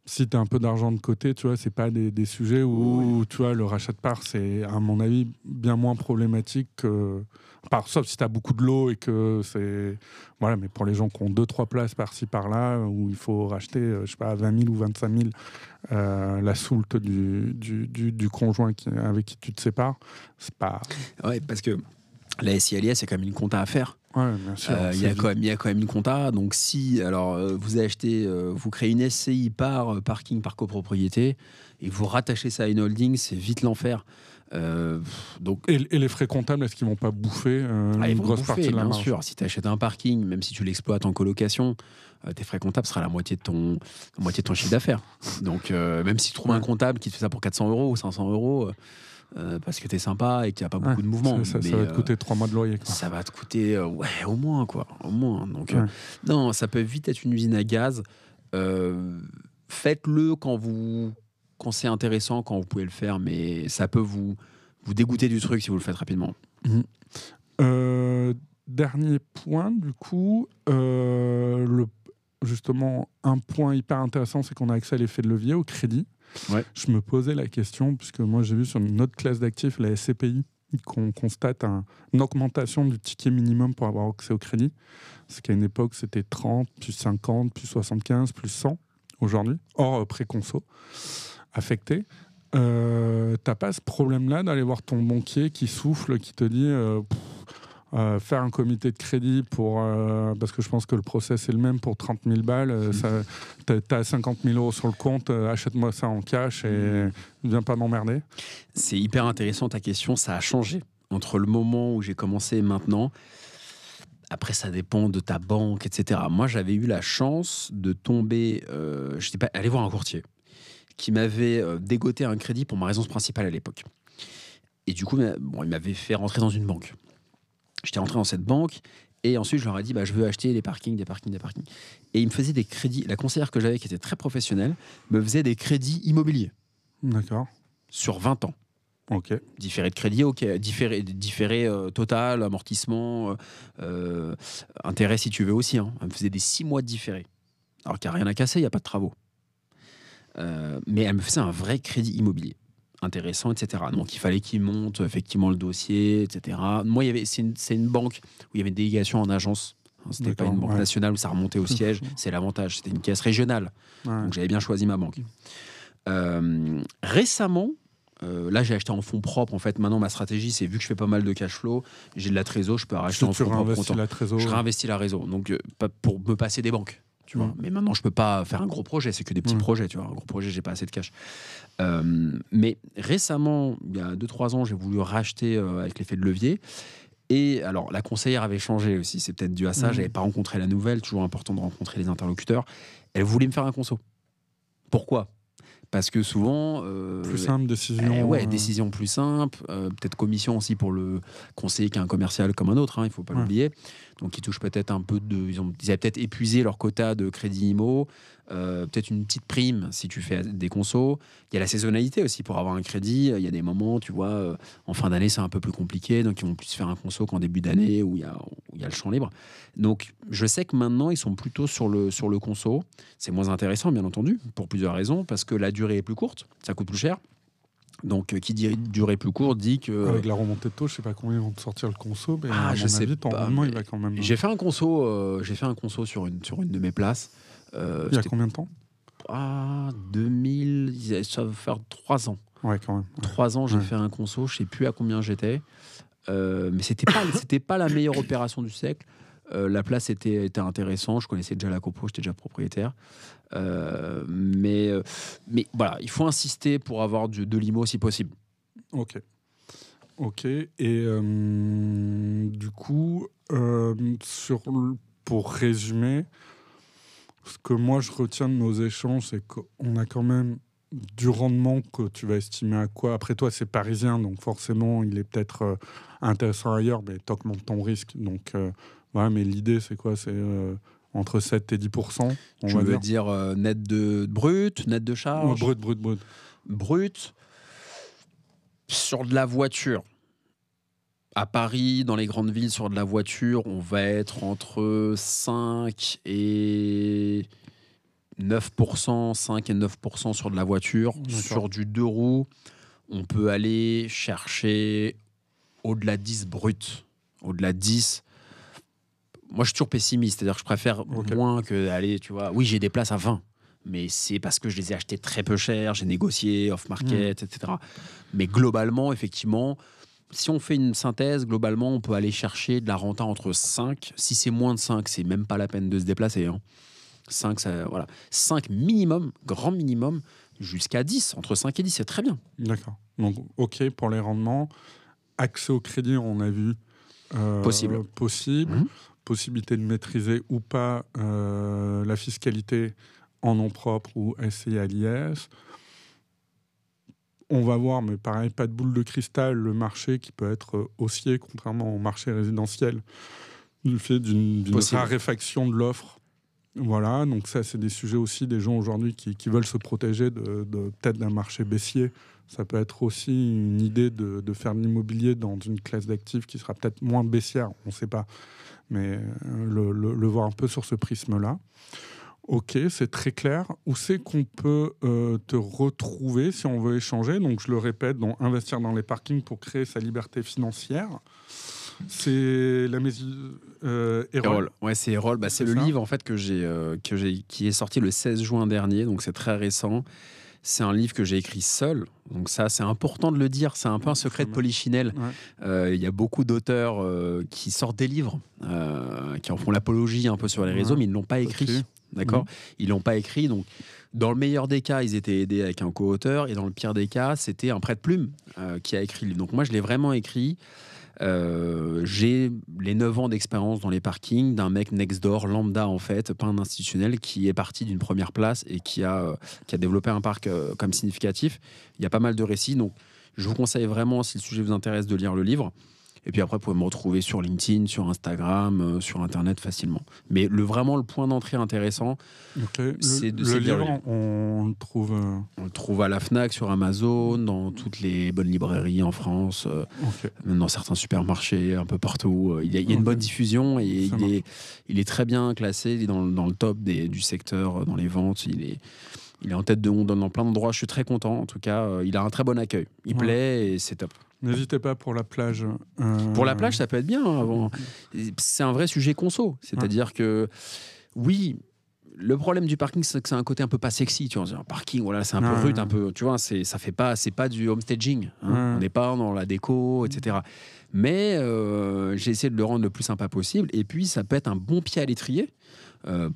Si tu as un peu d'argent de côté, tu vois, c'est pas des, des sujets où, tu vois, le rachat de parts, c'est, à mon avis, bien moins problématique que. Par, sauf si tu as beaucoup de lots et que c'est. Voilà, mais pour les gens qui ont deux, trois places par-ci, par-là, où il faut racheter, euh, je sais pas, 20 000 ou 25 000 euh, la soulte du, du, du- du conjoint qui- avec qui tu te sépares, c'est pas. Ouais, parce que la SCI à l'IS, c'est quand même une compta à faire. Ouais, bien sûr. Euh, Il y, a quand même- il y a quand même une compta. Donc, si alors euh, vous achetez, euh, vous créez une SCI par euh, parking, par copropriété, et vous rattachez ça à une holding, c'est vite l'enfer. Euh, donc, Et, et les frais comptables, est-ce qu'ils vont pas bouffer euh, ah, une grosse bouffer, partie de la bien marge sûr. Si tu achètes un parking, même si tu l'exploites en colocation, euh, tes frais comptables sera la moitié de ton, la moitié de ton chiffre d'affaires. Donc, euh, même si tu trouves un comptable qui te fait ça pour 400 euros ou 500 euros, euh, euh, parce que tu es sympa et qu'il n'y a pas beaucoup Ouais, de mouvement. Ça, ça- va te euh, coûter trois mois de loyer. quoi. ça va te coûter, euh, ouais, au moins, quoi. Au moins. Donc, euh, Ouais. non, ça peut vite être une usine à gaz. Euh, Faites-le quand vous quand c'est intéressant, quand vous pouvez le faire, mais ça peut vous, vous dégoûter du truc si vous le faites rapidement. Euh, dernier point, du coup, euh, le, justement, un point hyper intéressant, c'est qu'on a accès à l'effet de levier au crédit. Je me posais la question, puisque moi j'ai vu sur une autre classe d'actifs, la SCPI, qu'on constate un- une augmentation du ticket minimum pour avoir accès au crédit. C'est qu'à une époque, c'était 30, puis 50, puis 75, plus 100 aujourd'hui, hors euh, pré-conso affecté. Euh, T'as pas ce problème-là d'aller voir ton banquier qui souffle, qui te dit euh, euh, faire un comité de crédit pour. euh, parce que je pense que le process est le même pour 30 000 balles. euh, ça- T'as t'as 50 000 euros sur le compte, euh, achète-moi ça en cash et viens pas m'emmerder. C'est hyper intéressant ta question. Ça a changé entre le moment où j'ai commencé et maintenant. Après, ça dépend de ta banque, etc. Moi, j'avais eu la chance de tomber. Je sais pas, aller voir un courtier qui m'avait dégoté un crédit pour ma résidence principale à l'époque. Et du coup, bon, il m'avait fait rentrer dans une banque. J'étais rentré dans cette banque et ensuite je leur ai dit bah, je veux acheter des parkings, des parkings, des parkings. Et il me faisait des crédits. La conseillère que j'avais, qui était très professionnelle, me faisait des crédits immobiliers D'accord. sur 20 ans. Ok. Différé de crédit, ok. Différé, différé euh, total, amortissement, euh, euh, intérêt si tu veux aussi. Hein. Elle me faisait des six mois de différé. Alors qu'il n'y a rien à casser, il n'y a pas de travaux. Euh, mais elle me faisait un vrai crédit immobilier. Intéressant, etc. Donc il fallait qu'il monte effectivement le dossier, etc. Moi, il y avait, c'est, une, banque où il y avait une délégation en agence. Hein, C'était pas une banque ouais. nationale où ça remontait au siège. [laughs] C'est l'avantage. C'était une caisse régionale. Ouais. Donc j'avais bien choisi ma banque. Euh, récemment, euh, là j'ai acheté en fonds propres. En fait, maintenant ma stratégie, c'est vu que je fais pas mal de cash flow, j'ai de la trésor, je peux racheter en fonds propres. Je réinvestis la réseau, donc euh, pour me passer des banques. Tu vois. Mm. Mais maintenant, je peux pas faire un gros projet, c'est que des petits Mm. projets. Tu vois. Un gros projet, j'ai pas assez de cash. Euh, mais récemment, il y a 2-3 ans, j'ai voulu racheter euh, avec l'effet de levier. Et alors, la conseillère avait changé aussi. C'est peut-être dû à ça. Mhm. J'avais pas rencontré la nouvelle. Toujours important de rencontrer les interlocuteurs. Elle voulait me faire un conso. Pourquoi? Parce que souvent. euh, Plus simple, décision. eh ouais, euh, décision plus simple, euh, peut-être commission aussi pour le conseiller qui est un commercial comme un autre, hein, il faut pas Ouais. l'oublier. Donc ils touchent peut-être un peu de, ils, ont, ils avaient peut-être épuisé leur quota de crédit IMO, euh, peut-être une petite prime si tu fais des consos. Il y a la saisonnalité aussi pour avoir un crédit. Il y a des moments, tu vois, euh, en fin d'année c'est un peu plus compliqué, donc ils vont plus faire un conso qu'en début d'année où il y a, où il y a le champ libre. Donc je sais que maintenant ils sont plutôt sur le sur le conso. C'est moins intéressant bien entendu pour plusieurs raisons parce que la durée est plus courte, ça coûte plus cher. Donc, qui dit durée plus courte dit que. Avec la remontée de taux, je sais pas combien vont te sortir le conso, mais Ah, à je mon sais avis, pas, rendement, il mais va quand même. J'ai fait un conso, euh, j'ai fait un conso sur une, sur une de mes places. Euh, Il y a combien de temps ah, 2000, ça va faire trois ans. Ouais, quand même. Trois ans, j'ai Ouais. fait un conso, je sais plus à combien j'étais. Euh, mais c'était pas, [coughs] c'était pas la meilleure opération du siècle. Euh, la place était, était intéressante, je connaissais déjà la copro, j'étais déjà propriétaire. Euh, mais, mais voilà, il faut insister pour avoir du, de l'IMO si possible. Ok. Ok. Et du coup, sur, pour résumer, ce que moi je retiens de nos échanges, c'est qu'on a quand même du rendement que tu vas estimer à quoi Après toi, c'est parisien, donc forcément, il est peut-être euh, intéressant ailleurs, mais tu augmentes ton risque. Donc euh, voilà, mais l'idée, c'est quoi? C'est euh, entre 7 et 10 on Je va veux dire. dire euh, net de brut, net de Ouais, charge? brut, brut, brut. brut sur de la voiture. À Paris, dans les grandes villes, sur de la voiture, on va être entre 5 et 9%, 5 et 9% sur de la voiture. Sur du deux roues, on peut aller chercher au-delà de 10 brut. Au-delà de 10. Moi, je suis toujours pessimiste, c'est-à-dire que je préfère Ok. moins que aller, tu vois. Oui, j'ai des places à 20 mais c'est parce que je les ai achetés très peu cher, j'ai négocié off-market, etc. Mais globalement, effectivement, si on fait une synthèse, globalement, on peut aller chercher de la renta entre 5. Si c'est moins de 5, c'est même pas la peine de se déplacer. hein. 5, ça, voilà. 5 minimum, grand minimum, jusqu'à 10. Entre 5 et 10, c'est très bien. D'accord. Donc, OK pour les rendements. Accès au crédit, on a vu. euh, Possible. Possible. Mhm. Possibilité de maîtriser ou pas euh, la fiscalité en nom propre ou SCI à l'IS. On va voir, mais pareil, pas de boule de cristal, le marché qui peut être euh, haussier, contrairement au marché résidentiel, du fait d'une raréfaction de l'offre. Voilà, donc ça, c'est des sujets aussi des gens aujourd'hui qui, qui veulent se protéger de, de- peut-être d'un marché baissier. Ça peut être aussi une idée de, de faire de l'immobilier dans une classe d'actifs qui sera peut-être moins baissière, on ne sait pas, mais euh, le, le- le voir un peu sur ce prisme-là. Ok, c'est très clair. Où c'est qu'on peut euh, te retrouver si on veut échanger? Donc, je le répète, donc investir dans les parkings pour créer sa liberté financière. C'est la maison euh, Erol. Ouais, c'est Erol. Bah, c'est le ça. livre en fait que j'ai, euh, que j'ai, qui est sorti le 16 juin dernier, donc c'est très récent. C'est un livre que j'ai écrit seul, donc ça c'est important de le dire. C'est un peu un secret de polichinelle. Ouais. Euh, Il y a beaucoup d'auteurs qui sortent des livres, qui en font l'apologie un peu sur les réseaux, Ouais. mais ils ne l'ont pas écrit. D'accord Ils l'ont pas écrit. Donc, dans le meilleur des cas, ils étaient aidés avec un co-auteur, et dans le pire des cas, c'était un prête-plume euh, qui a écrit le livre. Donc, moi, je l'ai vraiment écrit. Euh, j'ai les 9 ans d'expérience dans les parkings d'un mec next door, lambda en fait, pas un institutionnel, qui est parti d'une première place et qui a, euh, qui a développé un parc comme significatif. Il y a pas mal de récits, donc je vous conseille vraiment, si le sujet vous intéresse, de lire le livre. Et puis après, vous pouvez me retrouver sur LinkedIn, sur Instagram, euh, sur Internet facilement. Mais le, vraiment, le point d'entrée intéressant, C'est de- le livre, on le trouve. euh, on le trouve à la FNAC, sur Amazon, dans toutes les bonnes librairies en France, euh, même dans certains supermarchés, un peu partout. Il y a, il y a une bonne diffusion et il est, il est très bien classé. Il est dans, le- dans le top des, du secteur, dans les ventes. Il est, il est en tête de monde dans plein d'endroits. Je suis très content. En tout cas, euh, il a un très bon accueil. Il Ouais. plaît et c'est top. N'hésitez pas pour la plage. euh, Pour la plage, ça peut être bien. hein. C'est un vrai sujet conso. C'est-à-dire que, oui, le problème du parking, c'est que c'est un côté un peu pas sexy. Tu vois, un parking, voilà, c'est un peu rude, un peu. Tu vois, c'est ça fait pas, c'est pas du homestaging. hein. On n'est pas dans la déco, etc. Mais euh, j'ai essayé de le rendre le plus sympa possible. Et puis, ça peut être un bon pied à l'étrier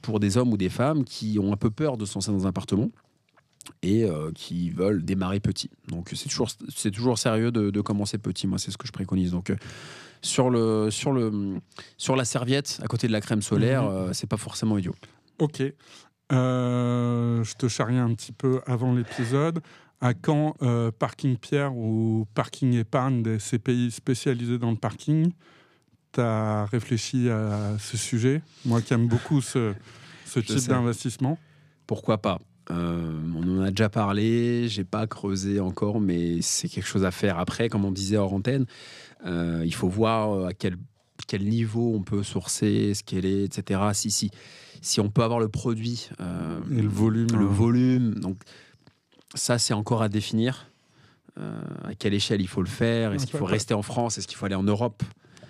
pour des hommes ou des femmes qui ont un peu peur de se lancer dans un appartement et euh, qui veulent démarrer petit. Donc c'est toujours, c'est toujours sérieux de, de commencer petit. Moi, c'est ce que je préconise. Donc euh, sur, le, sur, le, sur la serviette, à côté de la crème solaire, Mhm. euh, c'est pas forcément idiot. Ok. Euh, je te charriais un petit peu avant l'épisode. À quand euh, Parking Pierre ou Parking Épargne des CPI spécialisés dans le parking? Tu as réfléchi à ce sujet Moi qui aime beaucoup ce, type d'investissement. Pourquoi pas? Euh, On en a déjà parlé, j'ai pas creusé encore, mais c'est quelque chose à faire. Après, comme on disait hors antenne, euh, il faut voir euh, à quel, quel niveau on peut sourcer, ce qu'elle est, etc. Si, si, si on peut avoir le produit euh, Et le volume. le euh, volume. Donc, ça, c'est encore à définir. À quelle échelle il faut le faire? Est-ce qu'il faut rester en France? Est-ce qu'il faut aller en Europe?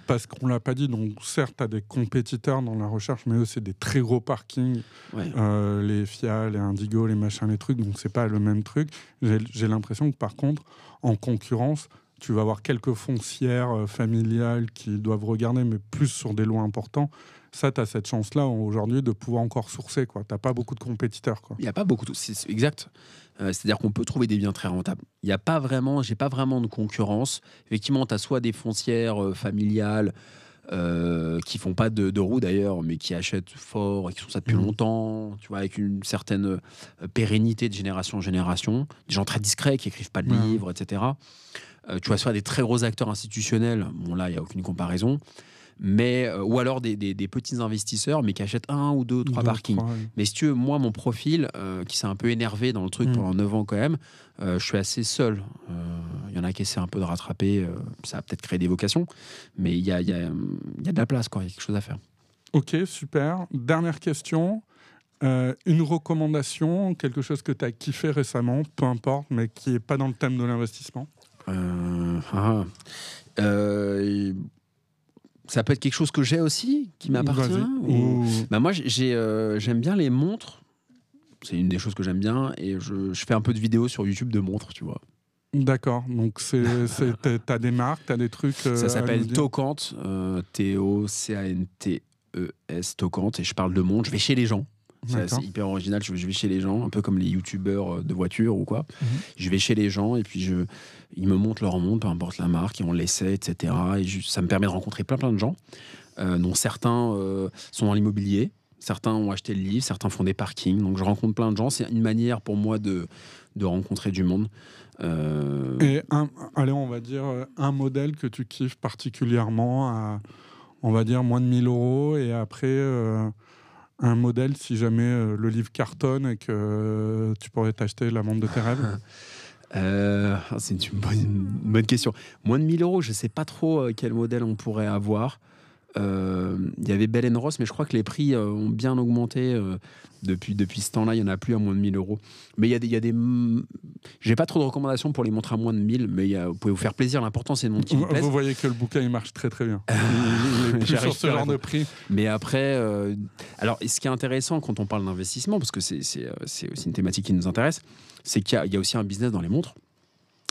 Parce qu'on l'a pas dit, donc certes, tu as des compétiteurs dans la recherche, mais eux, c'est des très gros parkings, Ouais. euh, les FIA, les Indigo, les machins, les trucs, donc c'est pas le même truc. J'ai l'impression que par contre, en concurrence, tu vas avoir quelques foncières euh, familiales qui doivent regarder, mais plus sur des lots importants. Ça, tu as cette chance-là aujourd'hui de pouvoir encore sourcer. Tu n'as pas beaucoup de compétiteurs. Quoi. Il n'y a pas beaucoup de. exact. Euh, C'est-à-dire qu'on peut trouver des biens très rentables. Il n'y a pas vraiment, j'ai pas vraiment de concurrence. Effectivement, tu as soit des foncières euh, familiales euh, qui font pas de, de roues d'ailleurs, mais qui achètent fort et qui font ça depuis Mhm. longtemps, tu vois, avec une certaine euh, pérennité de génération en génération. Des gens très discrets qui écrivent pas de livres, etc. Tu vois, soit des très gros acteurs institutionnels. Bon, là, il n'y a aucune comparaison. Mais, euh, ou alors des, des- des petits investisseurs, mais qui achètent un ou deux, trois Deux, parkings. trois. Mais si tu veux, moi, mon profil, euh, qui s'est un peu énervé dans le truc Mm. pendant 9 ans quand même, euh, je suis assez seul. Euh, Il y en a qui essaient un peu de rattraper, ça a peut-être créé des vocations, mais il y a, y, a, y a de la place, quoi. il y a quelque chose à faire. Ok, super. Dernière question. Euh, une recommandation, quelque chose que tu as kiffé récemment, peu importe, mais qui n'est pas dans le thème de l'investissement? Euh, ah, euh, ça peut être quelque chose que j'ai aussi, qui m'appartient ou- Bah moi, j'ai, euh, j'aime bien les montres. C'est une des choses que j'aime bien. Et je, je fais un peu de vidéos sur YouTube de montres, tu vois. D'accord, donc [laughs] t'as- des marques, t'as des trucs. euh, Ça s'appelle Tocant, euh, T-O-C-A-N-T-E-S, Tocant. Et je parle de montres. Je vais chez les gens. C'est hyper original. Je, je vais chez les gens, un peu comme les youtubeurs euh, de voitures ou quoi. Mhm. Je vais chez les gens et puis je, ils me montrent leur montre, peu importe la marque, et on l'essaie, etc. Et ça me permet de rencontrer plein plein de gens, euh, dont certains euh, sont dans l'immobilier, certains ont acheté le livre, certains font des parkings. Donc je rencontre plein de gens. C'est une manière pour moi de, de rencontrer du monde. Euh, Et un, allez, on va dire un modèle que tu kiffes particulièrement à, on va dire, moins de 1000 euros. Et après, euh, un modèle si jamais euh, le livre cartonne et que euh, tu pourrais t'acheter la montre de tes rêves? [laughs] Euh, c'est une bonne, une bonne question. Moins de 1000 euros, je ne sais pas trop quel modèle on pourrait avoir. Euh, Il y avait Bell Ross, mais je crois que les prix euh, ont bien augmenté euh, depuis, depuis ce temps-là. Il n'y en a plus à moins de 1000 euros. Mais il y a des. Y a des J'ai pas trop de recommandations pour les montres à moins de 1000, mais il y a- vous pouvez vous faire plaisir. L'important, c'est une montre qui vous Vous, plaise. vous voyez que le bouquin il marche très très bien. [laughs] Il est plus J'arrive sur ce genre de prix. Mais après, alors, ce qui est intéressant quand on parle d'investissement, parce que c'est aussi une thématique qui nous intéresse, c'est qu'il y a aussi un business dans les montres.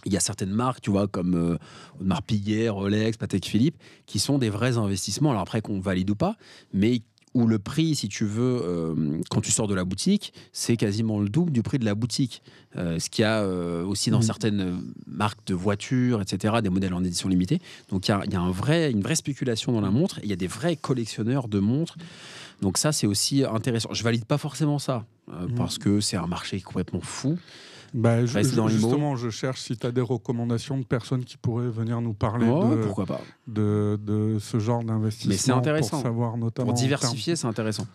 Il y a certaines marques, tu vois, comme euh, Audemars Piguet, Rolex, Patek Philippe, qui sont des vrais investissements. Alors après, qu'on valide ou pas, mais où le prix, si tu veux, euh, quand tu sors de la boutique, c'est quasiment le double du prix de la boutique. Euh, ce qu'il y a euh, aussi dans Mhm. certaines marques de voitures, etc., des modèles en édition limitée. Donc il y a, il y a un vrai, une vraie spéculation dans la montre. et Il y a des vrais collectionneurs de montres. Donc ça, c'est aussi intéressant. Je valide pas forcément ça, Mhm. parce que c'est un marché complètement fou. Bah, je- Reste dans l'IMO. justement, je cherche si tu as des recommandations de personnes qui pourraient venir nous parler Ouais, de, pourquoi pas de, de ce genre d'investissement. Mais c'est intéressant. Pour savoir notamment. Pour diversifier, c'est intéressant.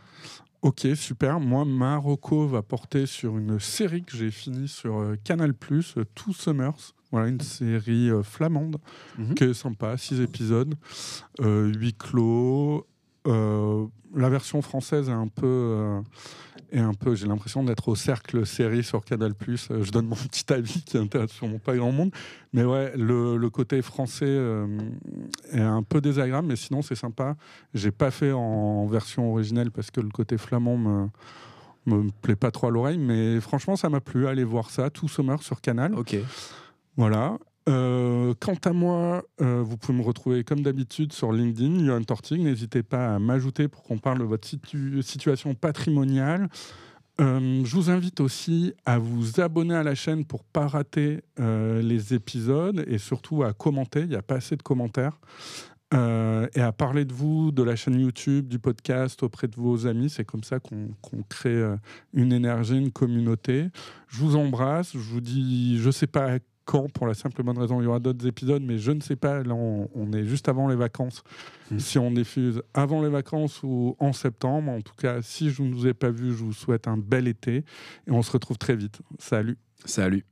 Ok, super. Moi, ma reco va porter sur une série que j'ai finie sur euh, Canal+, euh, Two Summers. Voilà, une série euh, flamande Mhm. qui est sympa, six épisodes, euh, huis clos. Euh, la version française est un peu, euh, est un peu. J'ai l'impression d'être au cercle série sur Canal+. Euh, je donne mon [laughs] petit avis qui intéresse sûrement pas grand monde, mais ouais, le, le côté français euh, est un peu désagréable, mais sinon c'est sympa. J'ai pas fait en version originelle parce que le côté flamand me me plaît pas trop à l'oreille, mais franchement ça m'a plu. Allez voir ça, tout Summer sur Canal. Ok. Voilà. Euh, quant à moi, euh, vous pouvez me retrouver comme d'habitude sur LinkedIn, Johan Tortig. N'hésitez pas à m'ajouter pour qu'on parle de votre situ- situation patrimoniale. Euh, je vous invite aussi à vous abonner à la chaîne pour pas rater les épisodes et surtout à commenter. Il n'y a pas assez de commentaires. Et à parler de vous, de la chaîne YouTube, du podcast auprès de vos amis. C'est comme ça qu'on crée une énergie, une communauté. Je vous embrasse. Je vous dis, je sais pas quand, pour la simple bonne raison, il y aura d'autres épisodes, mais je ne sais pas. Là, on, on est juste avant les vacances. Mhm. Si on diffuse avant les vacances ou en septembre, en tout cas, si je ne vous ai pas vu, je vous souhaite un bel été et on se retrouve très vite. Salut. Salut.